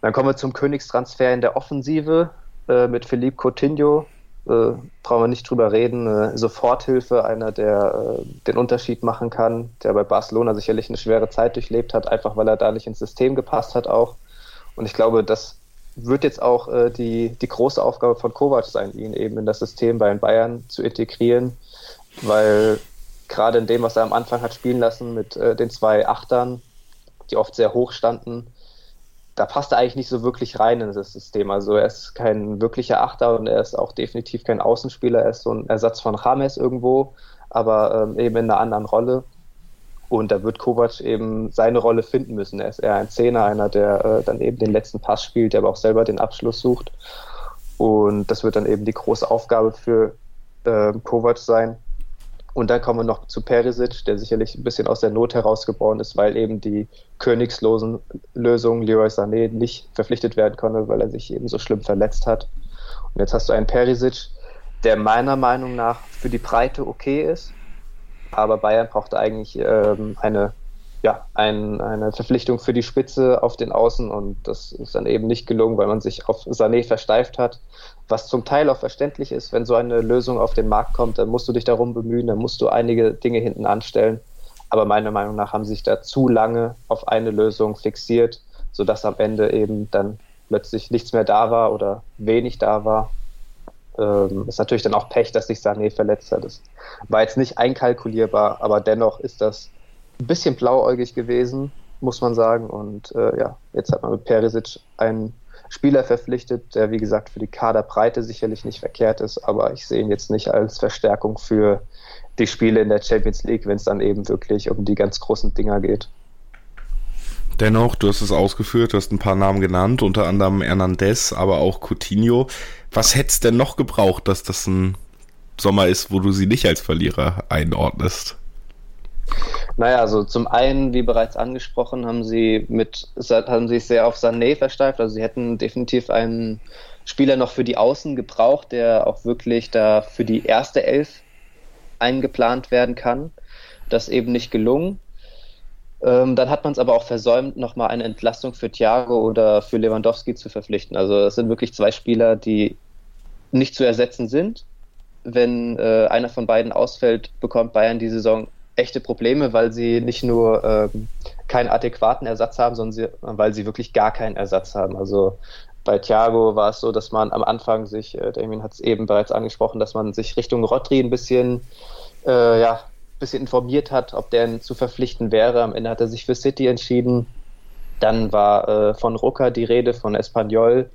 Dann kommen wir zum Königstransfer in der Offensive äh, mit Philippe Coutinho, äh, brauchen wir nicht drüber reden. Äh, Soforthilfe, einer, der äh, den Unterschied machen kann, der bei Barcelona sicherlich eine schwere Zeit durchlebt hat, einfach weil er da nicht ins System gepasst hat auch. Und ich glaube, das wird jetzt auch äh, die, die große Aufgabe von Kovac sein, ihn eben in das System bei den Bayern zu integrieren, weil gerade in dem, was er am Anfang hat spielen lassen mit äh, den zwei Achtern, die oft sehr hoch standen, da passt er eigentlich nicht so wirklich rein in das System. Also er ist kein wirklicher Achter und er ist auch definitiv kein Außenspieler. Er ist so ein Ersatz von Rames irgendwo, aber ähm, eben in einer anderen Rolle. Und da wird Kovac eben seine Rolle finden müssen. Er ist eher ein Zehner, einer, der äh, dann eben den letzten Pass spielt, der aber auch selber den Abschluss sucht. Und das wird dann eben die große Aufgabe für äh, Kovac sein. Und dann kommen wir noch zu Perisic, der sicherlich ein bisschen aus der Not herausgeboren ist, weil eben die königslosen Lösung Leroy Sané nicht verpflichtet werden konnte, weil er sich eben so schlimm verletzt hat. Und jetzt hast du einen Perisic, der meiner Meinung nach für die Breite okay ist, aber Bayern brauchte eigentlich ähm, eine ja, ein, eine Verpflichtung für die Spitze auf den Außen und das ist dann eben nicht gelungen, weil man sich auf Sané versteift hat, was zum Teil auch verständlich ist, wenn so eine Lösung auf den Markt kommt, dann musst du dich darum bemühen, dann musst du einige Dinge hinten anstellen, aber meiner Meinung nach haben sich da zu lange auf eine Lösung fixiert, sodass am Ende eben dann plötzlich nichts mehr da war oder wenig da war. Ähm, ist natürlich dann auch Pech, dass sich Sané verletzt hat. Das war jetzt nicht einkalkulierbar, aber dennoch ist das ein bisschen blauäugig gewesen, muss man sagen. Und äh, ja, jetzt hat man mit Perisic einen Spieler verpflichtet, der wie gesagt für die Kaderbreite sicherlich nicht verkehrt ist, aber ich sehe ihn jetzt nicht als Verstärkung für die Spiele in der Champions League, wenn es dann eben wirklich um die ganz großen Dinger geht. Dennoch, du hast es ausgeführt, du hast ein paar Namen genannt, unter anderem Hernandez, aber auch Coutinho. Was hätte es denn noch gebraucht, dass das ein Sommer ist, wo du sie nicht als Verlierer einordnest? Naja, also zum einen, wie bereits angesprochen, haben sie mit haben sie sehr auf Sané versteift. Also sie hätten definitiv einen Spieler noch für die Außen gebraucht, der auch wirklich da für die erste Elf eingeplant werden kann. Das eben nicht gelungen. Ähm, dann hat man es aber auch versäumt, nochmal eine Entlastung für Thiago oder für Lewandowski zu verpflichten. Also das sind wirklich zwei Spieler, die nicht zu ersetzen sind. Wenn äh, einer von beiden ausfällt, bekommt Bayern die Saison echte Probleme, weil sie nicht nur ähm, keinen adäquaten Ersatz haben, sondern sie, weil sie wirklich gar keinen Ersatz haben. Also bei Thiago war es so, dass man am Anfang sich, äh, Damien hat es eben bereits angesprochen, dass man sich Richtung Rodri ein bisschen, äh, ja, bisschen informiert hat, ob der zu verpflichten wäre. Am Ende hat er sich für City entschieden. Dann war äh, von Rucker die Rede, von Espanyol,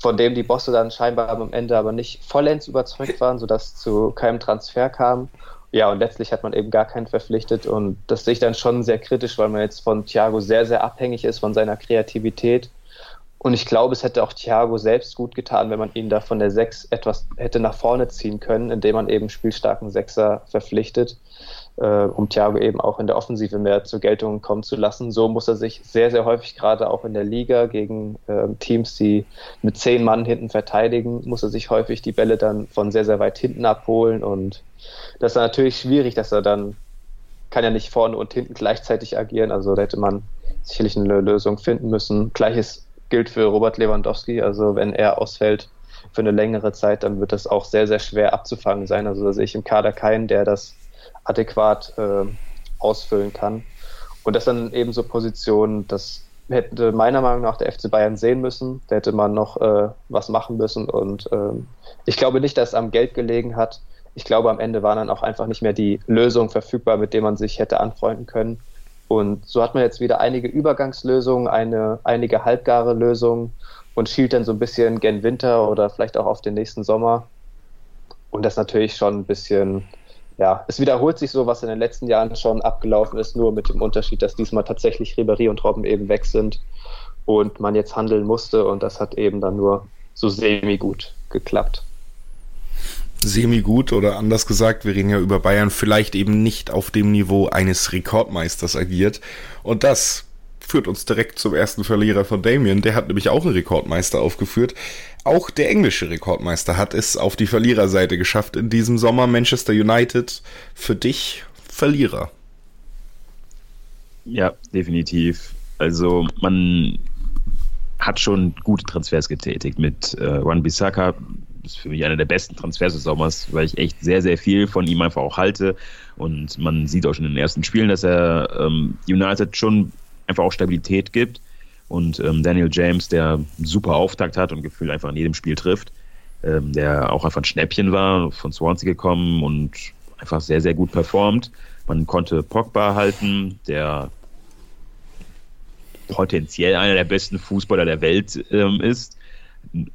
von dem die Bosse dann scheinbar am Ende aber nicht vollends überzeugt waren, sodass zu keinem Transfer kam. Ja, und letztlich hat man eben gar keinen verpflichtet und das sehe ich dann schon sehr kritisch, weil man jetzt von Thiago sehr, sehr abhängig ist von seiner Kreativität. Und ich glaube, es hätte auch Thiago selbst gut getan, wenn man ihn da von der Sechs etwas hätte nach vorne ziehen können, indem man eben spielstarken Sechser verpflichtet, äh, um Thiago eben auch in der Offensive mehr zur Geltung kommen zu lassen. So muss er sich sehr, sehr häufig gerade auch in der Liga gegen äh, Teams, die mit zehn Mann hinten verteidigen, muss er sich häufig die Bälle dann von sehr, sehr weit hinten abholen und das ist natürlich schwierig, dass er dann kann ja nicht vorne und hinten gleichzeitig agieren. Also da hätte man sicherlich eine Lösung finden müssen. Gleiches gilt für Robert Lewandowski. Also wenn er ausfällt für eine längere Zeit, dann wird das auch sehr, sehr schwer abzufangen sein. Also da sehe ich im Kader keinen, der das adäquat äh, ausfüllen kann. Und das dann eben so Positionen, das hätte meiner Meinung nach der FC Bayern sehen müssen. Da hätte man noch äh, was machen müssen. Und ähm, ich glaube nicht, dass es am Geld gelegen hat ich glaube, am Ende war dann auch einfach nicht mehr die Lösung verfügbar, mit der man sich hätte anfreunden können. Und so hat man jetzt wieder einige Übergangslösungen, eine, einige halbgare Lösungen und schielt dann so ein bisschen gen Winter oder vielleicht auch auf den nächsten Sommer. Und das natürlich schon ein bisschen, ja, es wiederholt sich so, was in den letzten Jahren schon abgelaufen ist, nur mit dem Unterschied, dass diesmal tatsächlich Ribéry und Robben eben weg sind und man jetzt handeln musste und das hat eben dann nur so semi-gut geklappt semi-gut oder anders gesagt, wir reden ja über Bayern, vielleicht eben nicht auf dem Niveau eines Rekordmeisters agiert. Und das führt uns direkt zum ersten Verlierer von Damien. Der hat nämlich auch einen Rekordmeister aufgeführt. Auch der englische Rekordmeister hat es auf die Verliererseite geschafft in diesem Sommer. Manchester United für dich Verlierer. Ja, definitiv. Also man hat schon gute Transfers getätigt mit äh, Wan Bissaka. Ist für mich einer der besten Transfers des Sommers, weil ich echt sehr, sehr viel von ihm einfach auch halte. Und man sieht auch schon in den ersten Spielen, dass er ähm, United schon einfach auch Stabilität gibt. Und ähm, Daniel James, der super Auftakt hat und gefühlt einfach in jedem Spiel trifft, ähm, der auch einfach ein Schnäppchen war, von Swansea gekommen und einfach sehr, sehr gut performt. Man konnte Pogba halten, der potenziell einer der besten Fußballer der Welt ähm, ist.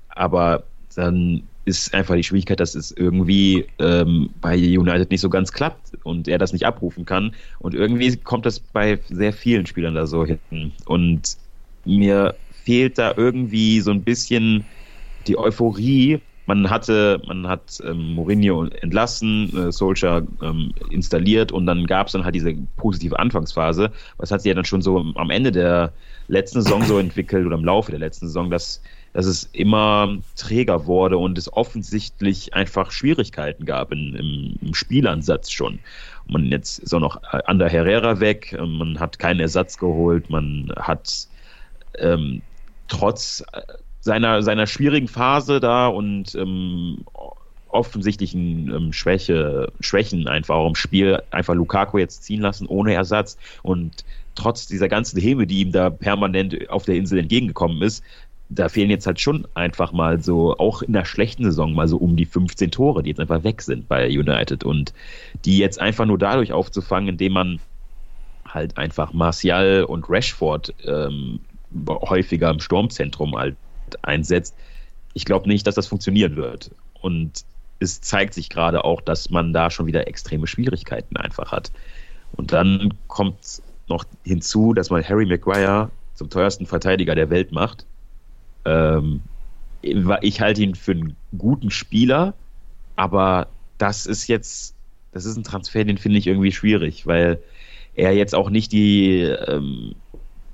Aber dann ist einfach die Schwierigkeit, dass es irgendwie ähm, bei United nicht so ganz klappt und er das nicht abrufen kann. Und irgendwie kommt das bei sehr vielen Spielern da so hinten. Und mir fehlt da irgendwie so ein bisschen die Euphorie. Man hatte, man hat ähm, Mourinho entlassen, äh, Solskjaer ähm, installiert und dann gab es dann halt diese positive Anfangsphase. Was hat sich ja dann schon so am Ende der letzten Saison so entwickelt oder im Laufe der letzten Saison, dass dass es immer träger wurde und es offensichtlich einfach Schwierigkeiten gab in, im, im, Spielansatz schon. Man jetzt ist auch noch Ander Herrera weg, man hat keinen Ersatz geholt, man hat ähm, trotz seiner, seiner schwierigen Phase da und ähm, offensichtlichen ähm, Schwäche, Schwächen einfach auch im Spiel einfach Lukaku jetzt ziehen lassen ohne Ersatz und trotz dieser ganzen Häme, die ihm da permanent auf der Insel entgegengekommen ist, da fehlen jetzt halt schon einfach mal so, auch in der schlechten Saison, mal so um die 15 Tore, die jetzt einfach weg sind bei United und die jetzt einfach nur dadurch aufzufangen, indem man halt einfach Martial und Rashford ähm, häufiger im Sturmzentrum halt einsetzt. Ich glaube nicht, dass das funktionieren wird. Und es zeigt sich gerade auch, dass man da schon wieder extreme Schwierigkeiten einfach hat. Und dann kommt noch hinzu, dass man Harry Maguire zum teuersten Verteidiger der Welt macht ähm, ich halte ihn für einen guten Spieler, aber das ist jetzt, das ist ein Transfer, den finde ich irgendwie schwierig, weil er jetzt auch nicht die, ähm,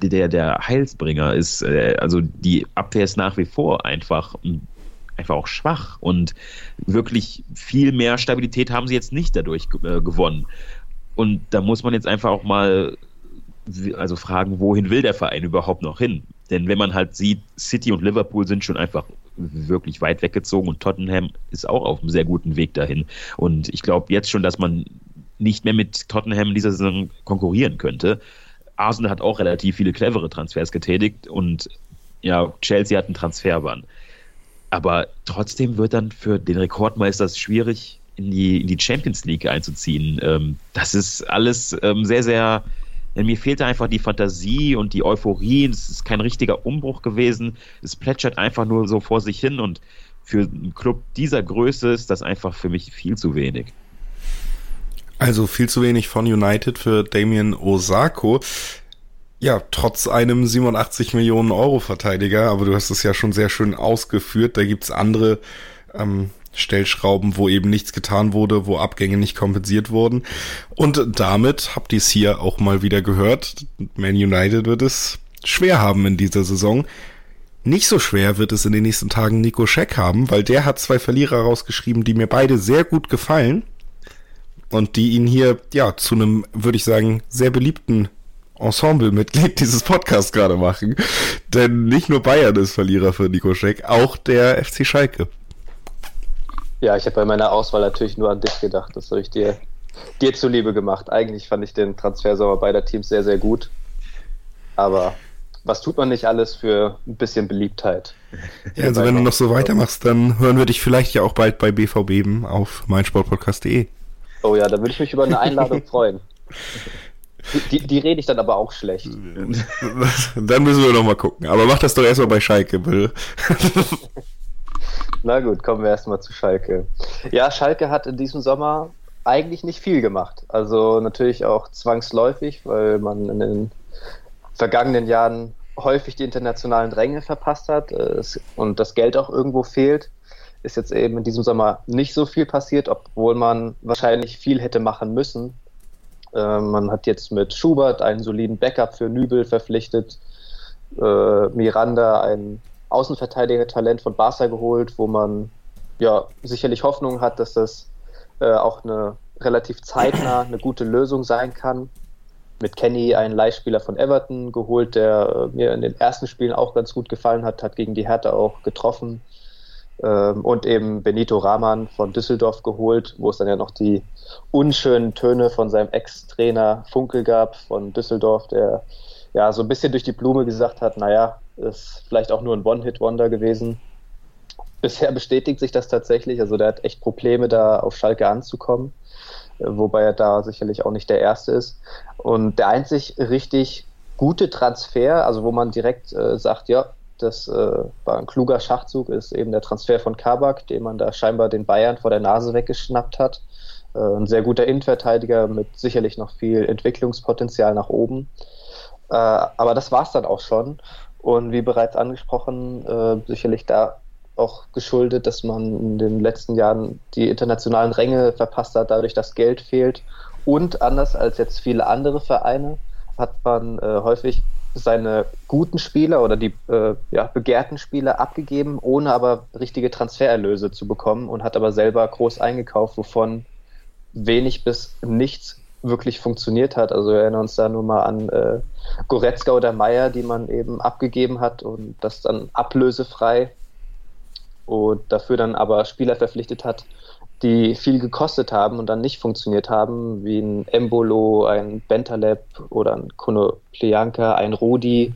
der, der Heilsbringer ist. Äh, also die Abwehr ist nach wie vor einfach, einfach auch schwach und wirklich viel mehr Stabilität haben sie jetzt nicht dadurch äh, gewonnen. Und da muss man jetzt einfach auch mal also fragen, wohin will der Verein überhaupt noch hin? Denn wenn man halt sieht, City und Liverpool sind schon einfach wirklich weit weggezogen und Tottenham ist auch auf einem sehr guten Weg dahin. Und ich glaube jetzt schon, dass man nicht mehr mit Tottenham in dieser Saison konkurrieren könnte. Arsenal hat auch relativ viele clevere Transfers getätigt und ja, Chelsea hat einen Transferbahn. Aber trotzdem wird dann für den Rekordmeister schwierig, in die, in die Champions League einzuziehen. Ähm, das ist alles ähm, sehr, sehr mir fehlte einfach die Fantasie und die Euphorie. Es ist kein richtiger Umbruch gewesen. Es plätschert einfach nur so vor sich hin und für einen Club dieser Größe ist das einfach für mich viel zu wenig. Also viel zu wenig von United für Damien Osako. Ja, trotz einem 87 Millionen Euro Verteidiger, aber du hast es ja schon sehr schön ausgeführt. Da gibt's andere ähm, Stellschrauben, wo eben nichts getan wurde, wo Abgänge nicht kompensiert wurden. Und damit habt ihr es hier auch mal wieder gehört. Man United wird es schwer haben in dieser Saison. Nicht so schwer wird es in den nächsten Tagen Nico Scheck haben, weil der hat zwei Verlierer rausgeschrieben, die mir beide sehr gut gefallen und die ihn hier, ja, zu einem, würde ich sagen, sehr beliebten Ensemble-Mitglied dieses Podcasts gerade machen. Denn nicht nur Bayern ist Verlierer für Nico Scheck, auch der FC Schalke. Ja, ich habe bei meiner Auswahl natürlich nur an dich gedacht. Das habe ich dir, dir zuliebe gemacht. Eigentlich fand ich den Transfersommer beider Teams sehr, sehr gut. Aber was tut man nicht alles für ein bisschen Beliebtheit? Ja, also wenn du noch so weitermachst, dann hören wir dich vielleicht ja auch bald bei BVB auf meinsportpodcast.de. Oh ja, da würde ich mich über eine Einladung freuen. Die, die, rede ich dann aber auch schlecht. dann müssen wir noch mal gucken. Aber mach das doch erstmal bei Schalke, bitte. Na gut, kommen wir erstmal zu Schalke. Ja, Schalke hat in diesem Sommer eigentlich nicht viel gemacht. Also natürlich auch zwangsläufig, weil man in den vergangenen Jahren häufig die internationalen Dränge verpasst hat äh, und das Geld auch irgendwo fehlt. Ist jetzt eben in diesem Sommer nicht so viel passiert, obwohl man wahrscheinlich viel hätte machen müssen. Äh, man hat jetzt mit Schubert einen soliden Backup für Nübel verpflichtet, äh, Miranda ein Außenverteidiger-Talent von Barca geholt, wo man ja sicherlich Hoffnung hat, dass das äh, auch eine relativ zeitnah eine gute Lösung sein kann. Mit Kenny einen Leihspieler von Everton geholt, der äh, mir in den ersten Spielen auch ganz gut gefallen hat, hat gegen die Hertha auch getroffen. Ähm, und eben Benito Rahman von Düsseldorf geholt, wo es dann ja noch die unschönen Töne von seinem Ex-Trainer Funkel gab von Düsseldorf, der ja so ein bisschen durch die Blume gesagt hat, naja, ist vielleicht auch nur ein One-Hit-Wonder gewesen. Bisher bestätigt sich das tatsächlich, also der hat echt Probleme, da auf Schalke anzukommen, äh, wobei er da sicherlich auch nicht der Erste ist. Und der einzig richtig gute Transfer, also wo man direkt äh, sagt, ja, das äh, war ein kluger Schachzug, ist eben der Transfer von Kabak, den man da scheinbar den Bayern vor der Nase weggeschnappt hat. Äh, ein sehr guter Innenverteidiger mit sicherlich noch viel Entwicklungspotenzial nach oben. Äh, aber das war es dann auch schon. Und wie bereits angesprochen, äh, sicherlich da auch geschuldet, dass man in den letzten Jahren die internationalen Ränge verpasst hat, dadurch, dass Geld fehlt. Und anders als jetzt viele andere Vereine hat man äh, häufig seine guten Spieler oder die äh, ja, begehrten Spieler abgegeben, ohne aber richtige Transfererlöse zu bekommen und hat aber selber groß eingekauft, wovon wenig bis nichts wirklich funktioniert hat. Also wir erinnern uns da nur mal an äh, Goretzka oder Meier, die man eben abgegeben hat und das dann ablösefrei und dafür dann aber Spieler verpflichtet hat, die viel gekostet haben und dann nicht funktioniert haben, wie ein Embolo, ein Bentaleb oder ein Konoplyanka, ein Rudi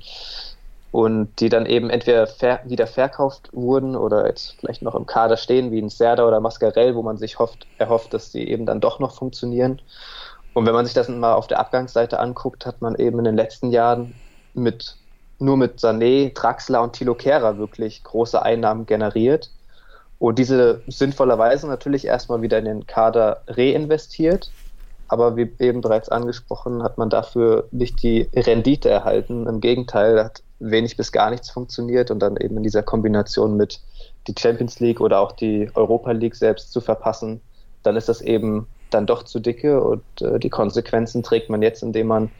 und die dann eben entweder ver wieder verkauft wurden oder jetzt vielleicht noch im Kader stehen, wie ein Serda oder Mascarell, wo man sich hofft, erhofft, dass die eben dann doch noch funktionieren. Und wenn man sich das mal auf der Abgangsseite anguckt, hat man eben in den letzten Jahren mit nur mit Sané, Draxler und Tilo Kehrer wirklich große Einnahmen generiert. Und diese sinnvollerweise natürlich erstmal wieder in den Kader reinvestiert. Aber wie eben bereits angesprochen, hat man dafür nicht die Rendite erhalten. Im Gegenteil, hat wenig bis gar nichts funktioniert und dann eben in dieser Kombination mit die Champions League oder auch die Europa League selbst zu verpassen, dann ist das eben dann doch zu dicke und äh, die Konsequenzen trägt man jetzt, indem man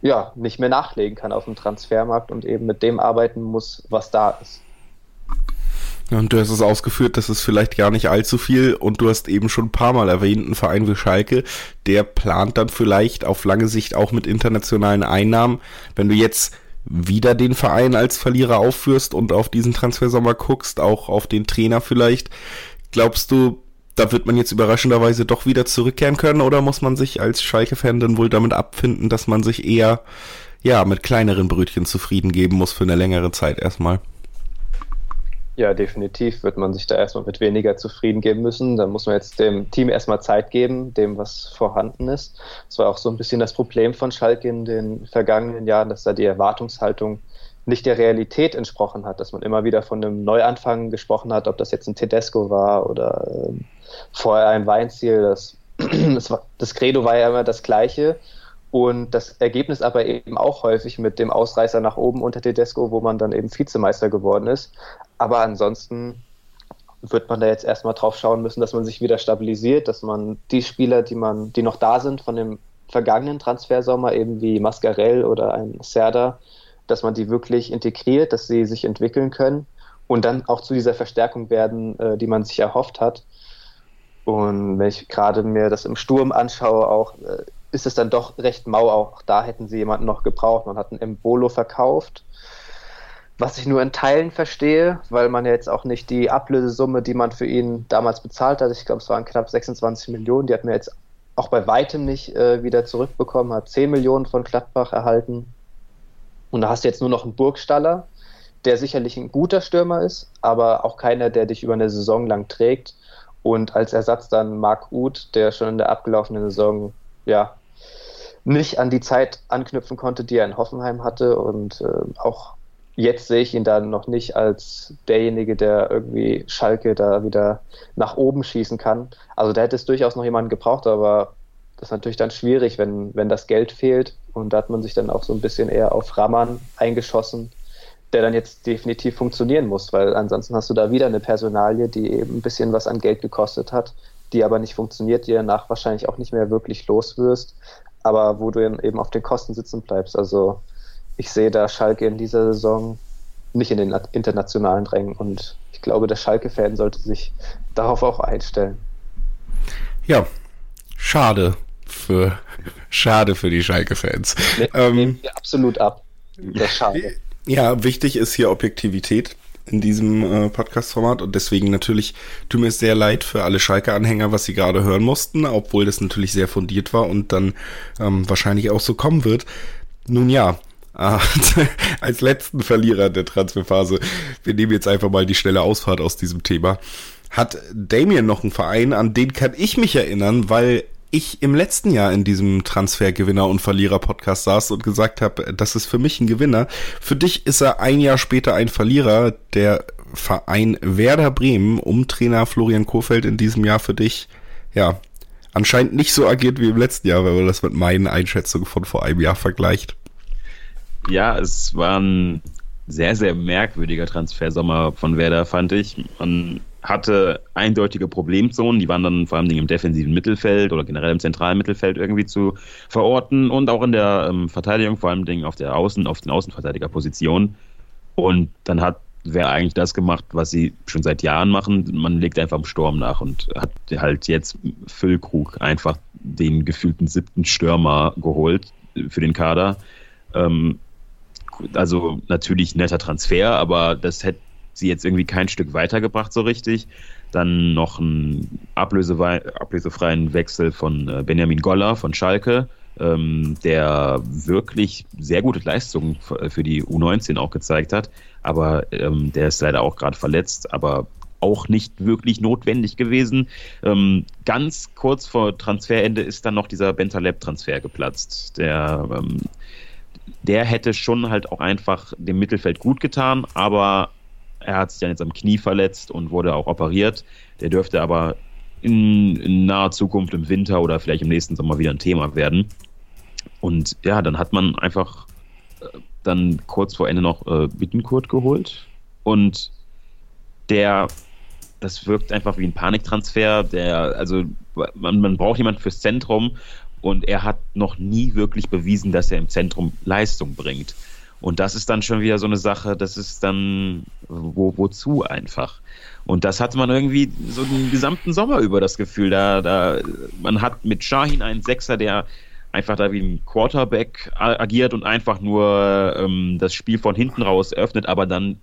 ja nicht mehr nachlegen kann auf dem Transfermarkt und eben mit dem arbeiten muss, was da ist. Und du hast es ausgeführt, das ist vielleicht gar nicht allzu viel und du hast eben schon ein paar Mal erwähnt, ein Verein wie Schalke, der plant dann vielleicht auf lange Sicht auch mit internationalen Einnahmen. Wenn du jetzt wieder den Verein als Verlierer aufführst und auf diesen Transfersommer guckst, auch auf den Trainer vielleicht, glaubst du, da wird man jetzt überraschenderweise doch wieder zurückkehren können oder muss man sich als Schalke-Fan dann wohl damit abfinden, dass man sich eher ja mit kleineren Brötchen zufrieden geben muss für eine längere Zeit erstmal? Ja, definitiv wird man sich da erstmal mit weniger zufrieden geben müssen. Da muss man jetzt dem Team erstmal Zeit geben, dem was vorhanden ist. Das war auch so ein bisschen das Problem von Schalke in den vergangenen Jahren, dass da die Erwartungshaltung nicht der Realität entsprochen hat, dass man immer wieder von einem Neuanfang gesprochen hat, ob das jetzt ein Tedesco war oder äh, vorher ein Weinziel. Das, das, war, das Credo war ja immer das gleiche. Und das Ergebnis aber eben auch häufig mit dem Ausreißer nach oben unter Tedesco, wo man dann eben Vizemeister geworden ist. Aber ansonsten wird man da jetzt erstmal drauf schauen müssen, dass man sich wieder stabilisiert, dass man die Spieler, die man, die noch da sind von dem vergangenen Transfersommer, eben wie Mascarell oder ein Serda, dass man die wirklich integriert, dass sie sich entwickeln können und dann auch zu dieser Verstärkung werden, äh, die man sich erhofft hat. Und wenn ich gerade mir das im Sturm anschaue, auch äh, ist es dann doch recht mau. Auch da hätten sie jemanden noch gebraucht. Man hat einen Embolo verkauft, was ich nur in Teilen verstehe, weil man ja jetzt auch nicht die Ablösesumme, die man für ihn damals bezahlt hat, ich glaube, es waren knapp 26 Millionen, die hat man jetzt auch bei weitem nicht äh, wieder zurückbekommen, hat 10 Millionen von Gladbach erhalten. Und da hast du jetzt nur noch einen Burgstaller, der sicherlich ein guter Stürmer ist, aber auch keiner, der dich über eine Saison lang trägt. Und als Ersatz dann Marc Uth, der schon in der abgelaufenen Saison ja nicht an die Zeit anknüpfen konnte, die er in Hoffenheim hatte. Und äh, auch jetzt sehe ich ihn dann noch nicht als derjenige, der irgendwie Schalke da wieder nach oben schießen kann. Also da hätte es durchaus noch jemanden gebraucht, aber das ist natürlich dann schwierig, wenn, wenn das Geld fehlt. Und da hat man sich dann auch so ein bisschen eher auf Raman eingeschossen, der dann jetzt definitiv funktionieren muss, weil ansonsten hast du da wieder eine Personalie, die eben ein bisschen was an Geld gekostet hat, die aber nicht funktioniert, die danach wahrscheinlich auch nicht mehr wirklich los wirst. aber wo du eben auf den Kosten sitzen bleibst. Also ich sehe da Schalke in dieser Saison nicht in den internationalen Drängen und ich glaube, der Schalke-Fan sollte sich darauf auch einstellen. Ja, schade für, schade für die Schalke-Fans. Ne, ähm, absolut ab. Ja, wichtig ist hier Objektivität in diesem äh, Podcast-Format und deswegen natürlich tut mir es sehr leid für alle Schalke-Anhänger, was sie gerade hören mussten, obwohl das natürlich sehr fundiert war und dann ähm, wahrscheinlich auch so kommen wird. Nun ja, als letzten Verlierer der Transferphase, wir nehmen jetzt einfach mal die schnelle Ausfahrt aus diesem Thema, hat Damien noch einen Verein, an den kann ich mich erinnern, weil ich im letzten Jahr in diesem Transfergewinner und Verlierer Podcast saß und gesagt habe, das ist für mich ein Gewinner. Für dich ist er ein Jahr später ein Verlierer. Der Verein Werder Bremen um Trainer Florian Kohfeldt in diesem Jahr für dich, ja, anscheinend nicht so agiert wie im letzten Jahr, wenn man das mit meinen Einschätzungen von vor einem Jahr vergleicht. Ja, es war ein sehr, sehr merkwürdiger Transfersommer von Werder, fand ich. Man hatte eindeutige Problemzonen, die waren dann vor allem im defensiven Mittelfeld oder generell im zentralen Mittelfeld irgendwie zu verorten und auch in der ähm, Verteidigung, vor allem auf der Außen, auf den Außenverteidigerpositionen. Und dann hat wer eigentlich das gemacht, was sie schon seit Jahren machen. Man legt einfach im Sturm nach und hat halt jetzt Füllkrug einfach den gefühlten siebten Stürmer geholt für den Kader. Ähm, also natürlich netter Transfer, aber das hätte sie jetzt irgendwie kein Stück weitergebracht so richtig. Dann noch einen ablösefreien Wechsel von äh, Benjamin Goller von Schalke, ähm, der wirklich sehr gute Leistungen für die U19 auch gezeigt hat. Aber ähm, der ist leider auch gerade verletzt, aber auch nicht wirklich notwendig gewesen. Ähm, ganz kurz vor Transferende ist dann noch dieser Bentaleb-Transfer geplatzt. Der, ähm, der hätte schon halt auch einfach dem Mittelfeld gut getan, aber er hat sich dann jetzt am Knie verletzt und wurde auch operiert. Der dürfte aber in, in naher Zukunft im Winter oder vielleicht im nächsten Sommer wieder ein Thema werden. Und ja, dann hat man einfach äh, dann kurz vor Ende noch äh, Bittenkurt geholt. Und der, das wirkt einfach wie ein Paniktransfer. Der, also man, man braucht jemanden fürs Zentrum und er hat noch nie wirklich bewiesen, dass er im Zentrum Leistung bringt. Und das ist dann schon wieder so eine Sache, das ist dann wo, wozu einfach. Und das hatte man irgendwie so den gesamten Sommer über das Gefühl. Da, da, man hat mit Shahin einen Sechser, der einfach da wie ein Quarterback agiert und einfach nur ähm, das Spiel von hinten raus öffnet, aber dann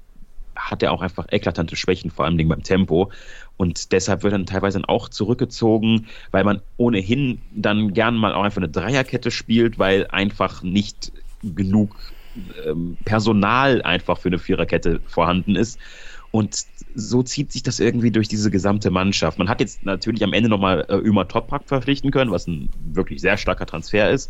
hat er auch einfach eklatante Schwächen, vor allem beim Tempo. Und deshalb wird dann teilweise dann auch zurückgezogen, weil man ohnehin dann gern mal auch einfach eine Dreierkette spielt, weil einfach nicht genug ähm, Personal einfach für eine Viererkette vorhanden ist. Und so zieht sich das irgendwie durch diese gesamte Mannschaft. Man hat jetzt natürlich am Ende nochmal äh, Ömer Toprak verpflichten können, was ein wirklich sehr starker Transfer ist.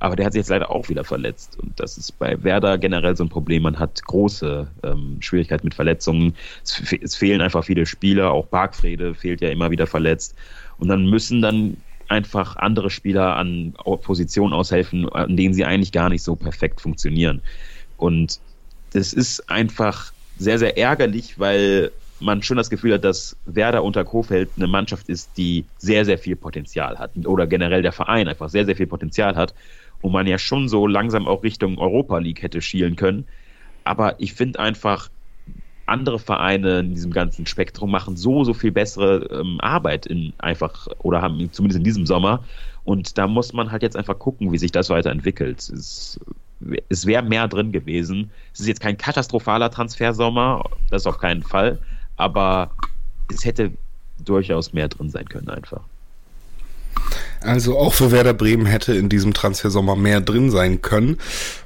Aber der hat sich jetzt leider auch wieder verletzt. Und das ist bei Werder generell so ein Problem. Man hat große ähm, Schwierigkeiten mit Verletzungen. Es, es, fehlen einfach viele Spieler. Auch Bargfrede fehlt ja immer wieder verletzt. Und dann müssen dann einfach andere Spieler an Positionen aushelfen, an denen sie eigentlich gar nicht so perfekt funktionieren. Und das ist einfach sehr, sehr ärgerlich, weil man schon das Gefühl hat, dass Werder unter Kofeld eine Mannschaft ist, die sehr, sehr viel Potenzial hat. Oder generell der Verein einfach sehr, sehr viel Potenzial hat. Und man ja schon so langsam auch Richtung Europa League hätte schielen können. Aber ich finde einfach, andere Vereine in diesem ganzen Spektrum machen so, so viel bessere ähm, Arbeit in einfach oder haben zumindest in diesem Sommer. Und da muss man halt jetzt einfach gucken, wie sich das weiterentwickelt. Es, es wäre mehr drin gewesen. Es ist jetzt kein katastrophaler Transfersommer, das auf keinen Fall, aber es hätte durchaus mehr drin sein können einfach. Also auch für Werder Bremen hätte in diesem Transfersommer mehr drin sein können.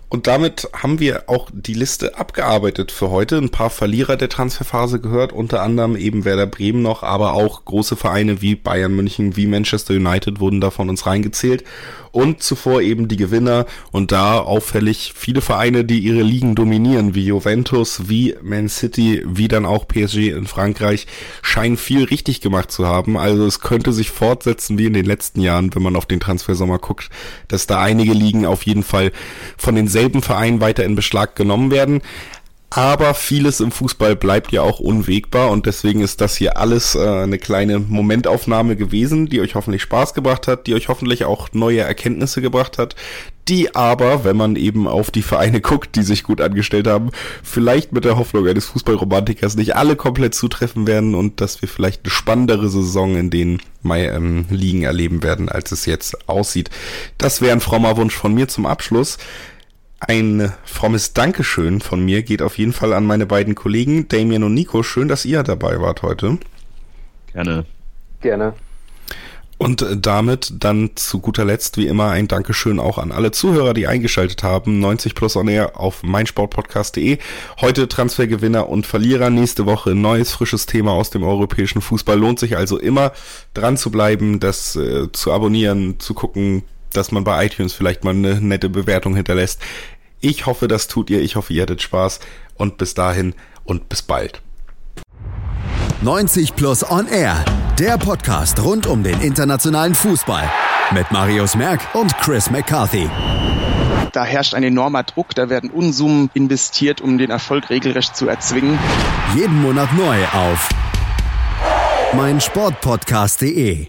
Und damit haben wir auch die Liste abgearbeitet für heute. Ein paar Verlierer der Transferphase gehört, unter anderem eben Werder Bremen noch, aber auch große Vereine wie Bayern München, wie Manchester United wurden da von uns reingezählt und zuvor eben die Gewinner und da auffällig viele Vereine, die ihre Ligen dominieren, wie Juventus, wie Man City, wie dann auch PSG in Frankreich, scheinen viel richtig gemacht zu haben. Also es könnte sich fortsetzen wie in den letzten Jahren, wenn man auf den Transfersommer guckt, dass da einige Ligen auf jeden Fall von denselben Vereinen weiter in Beschlag genommen werden. Aber vieles im Fußball bleibt ja auch unwegbar und deswegen ist das hier alles äh, eine kleine Momentaufnahme gewesen, die euch hoffentlich Spaß gebracht hat, die euch hoffentlich auch neue Erkenntnisse gebracht hat, die aber, wenn man eben auf die Vereine guckt, die sich gut angestellt haben, vielleicht mit der Hoffnung eines Fußballromantikers nicht alle komplett zutreffen werden und dass wir vielleicht eine spannendere Saison in den Mai, ähm, Ligen erleben werden, als es jetzt aussieht. Das wäre ein frommer Wunsch von mir zum Abschluss. Ein frommes Dankeschön von mir geht auf jeden Fall an meine beiden Kollegen Damien und Nico. Schön, dass ihr dabei wart heute. Gerne. Gerne. Und damit dann zu guter Letzt wie immer ein Dankeschön auch an alle Zuhörer, die eingeschaltet haben. 90 plus on air auf meinsportpodcast.de. Heute Transfergewinner und Verlierer. Nächste Woche neues frisches Thema aus dem europäischen Fußball. Lohnt sich also immer dran zu bleiben, das äh, zu abonnieren, zu gucken, dass man bei iTunes vielleicht mal eine nette Bewertung hinterlässt. Ich hoffe, das tut ihr. Ich hoffe, ihr hattet Spaß. Und bis dahin und bis bald. 90 Plus On Air, der Podcast rund um den internationalen Fußball. Mit Marius Merck und Chris McCarthy. Da herrscht ein enormer Druck, da werden Unsummen investiert, um den Erfolg regelrecht zu erzwingen. Jeden Monat neu auf meinsportpodcast.de.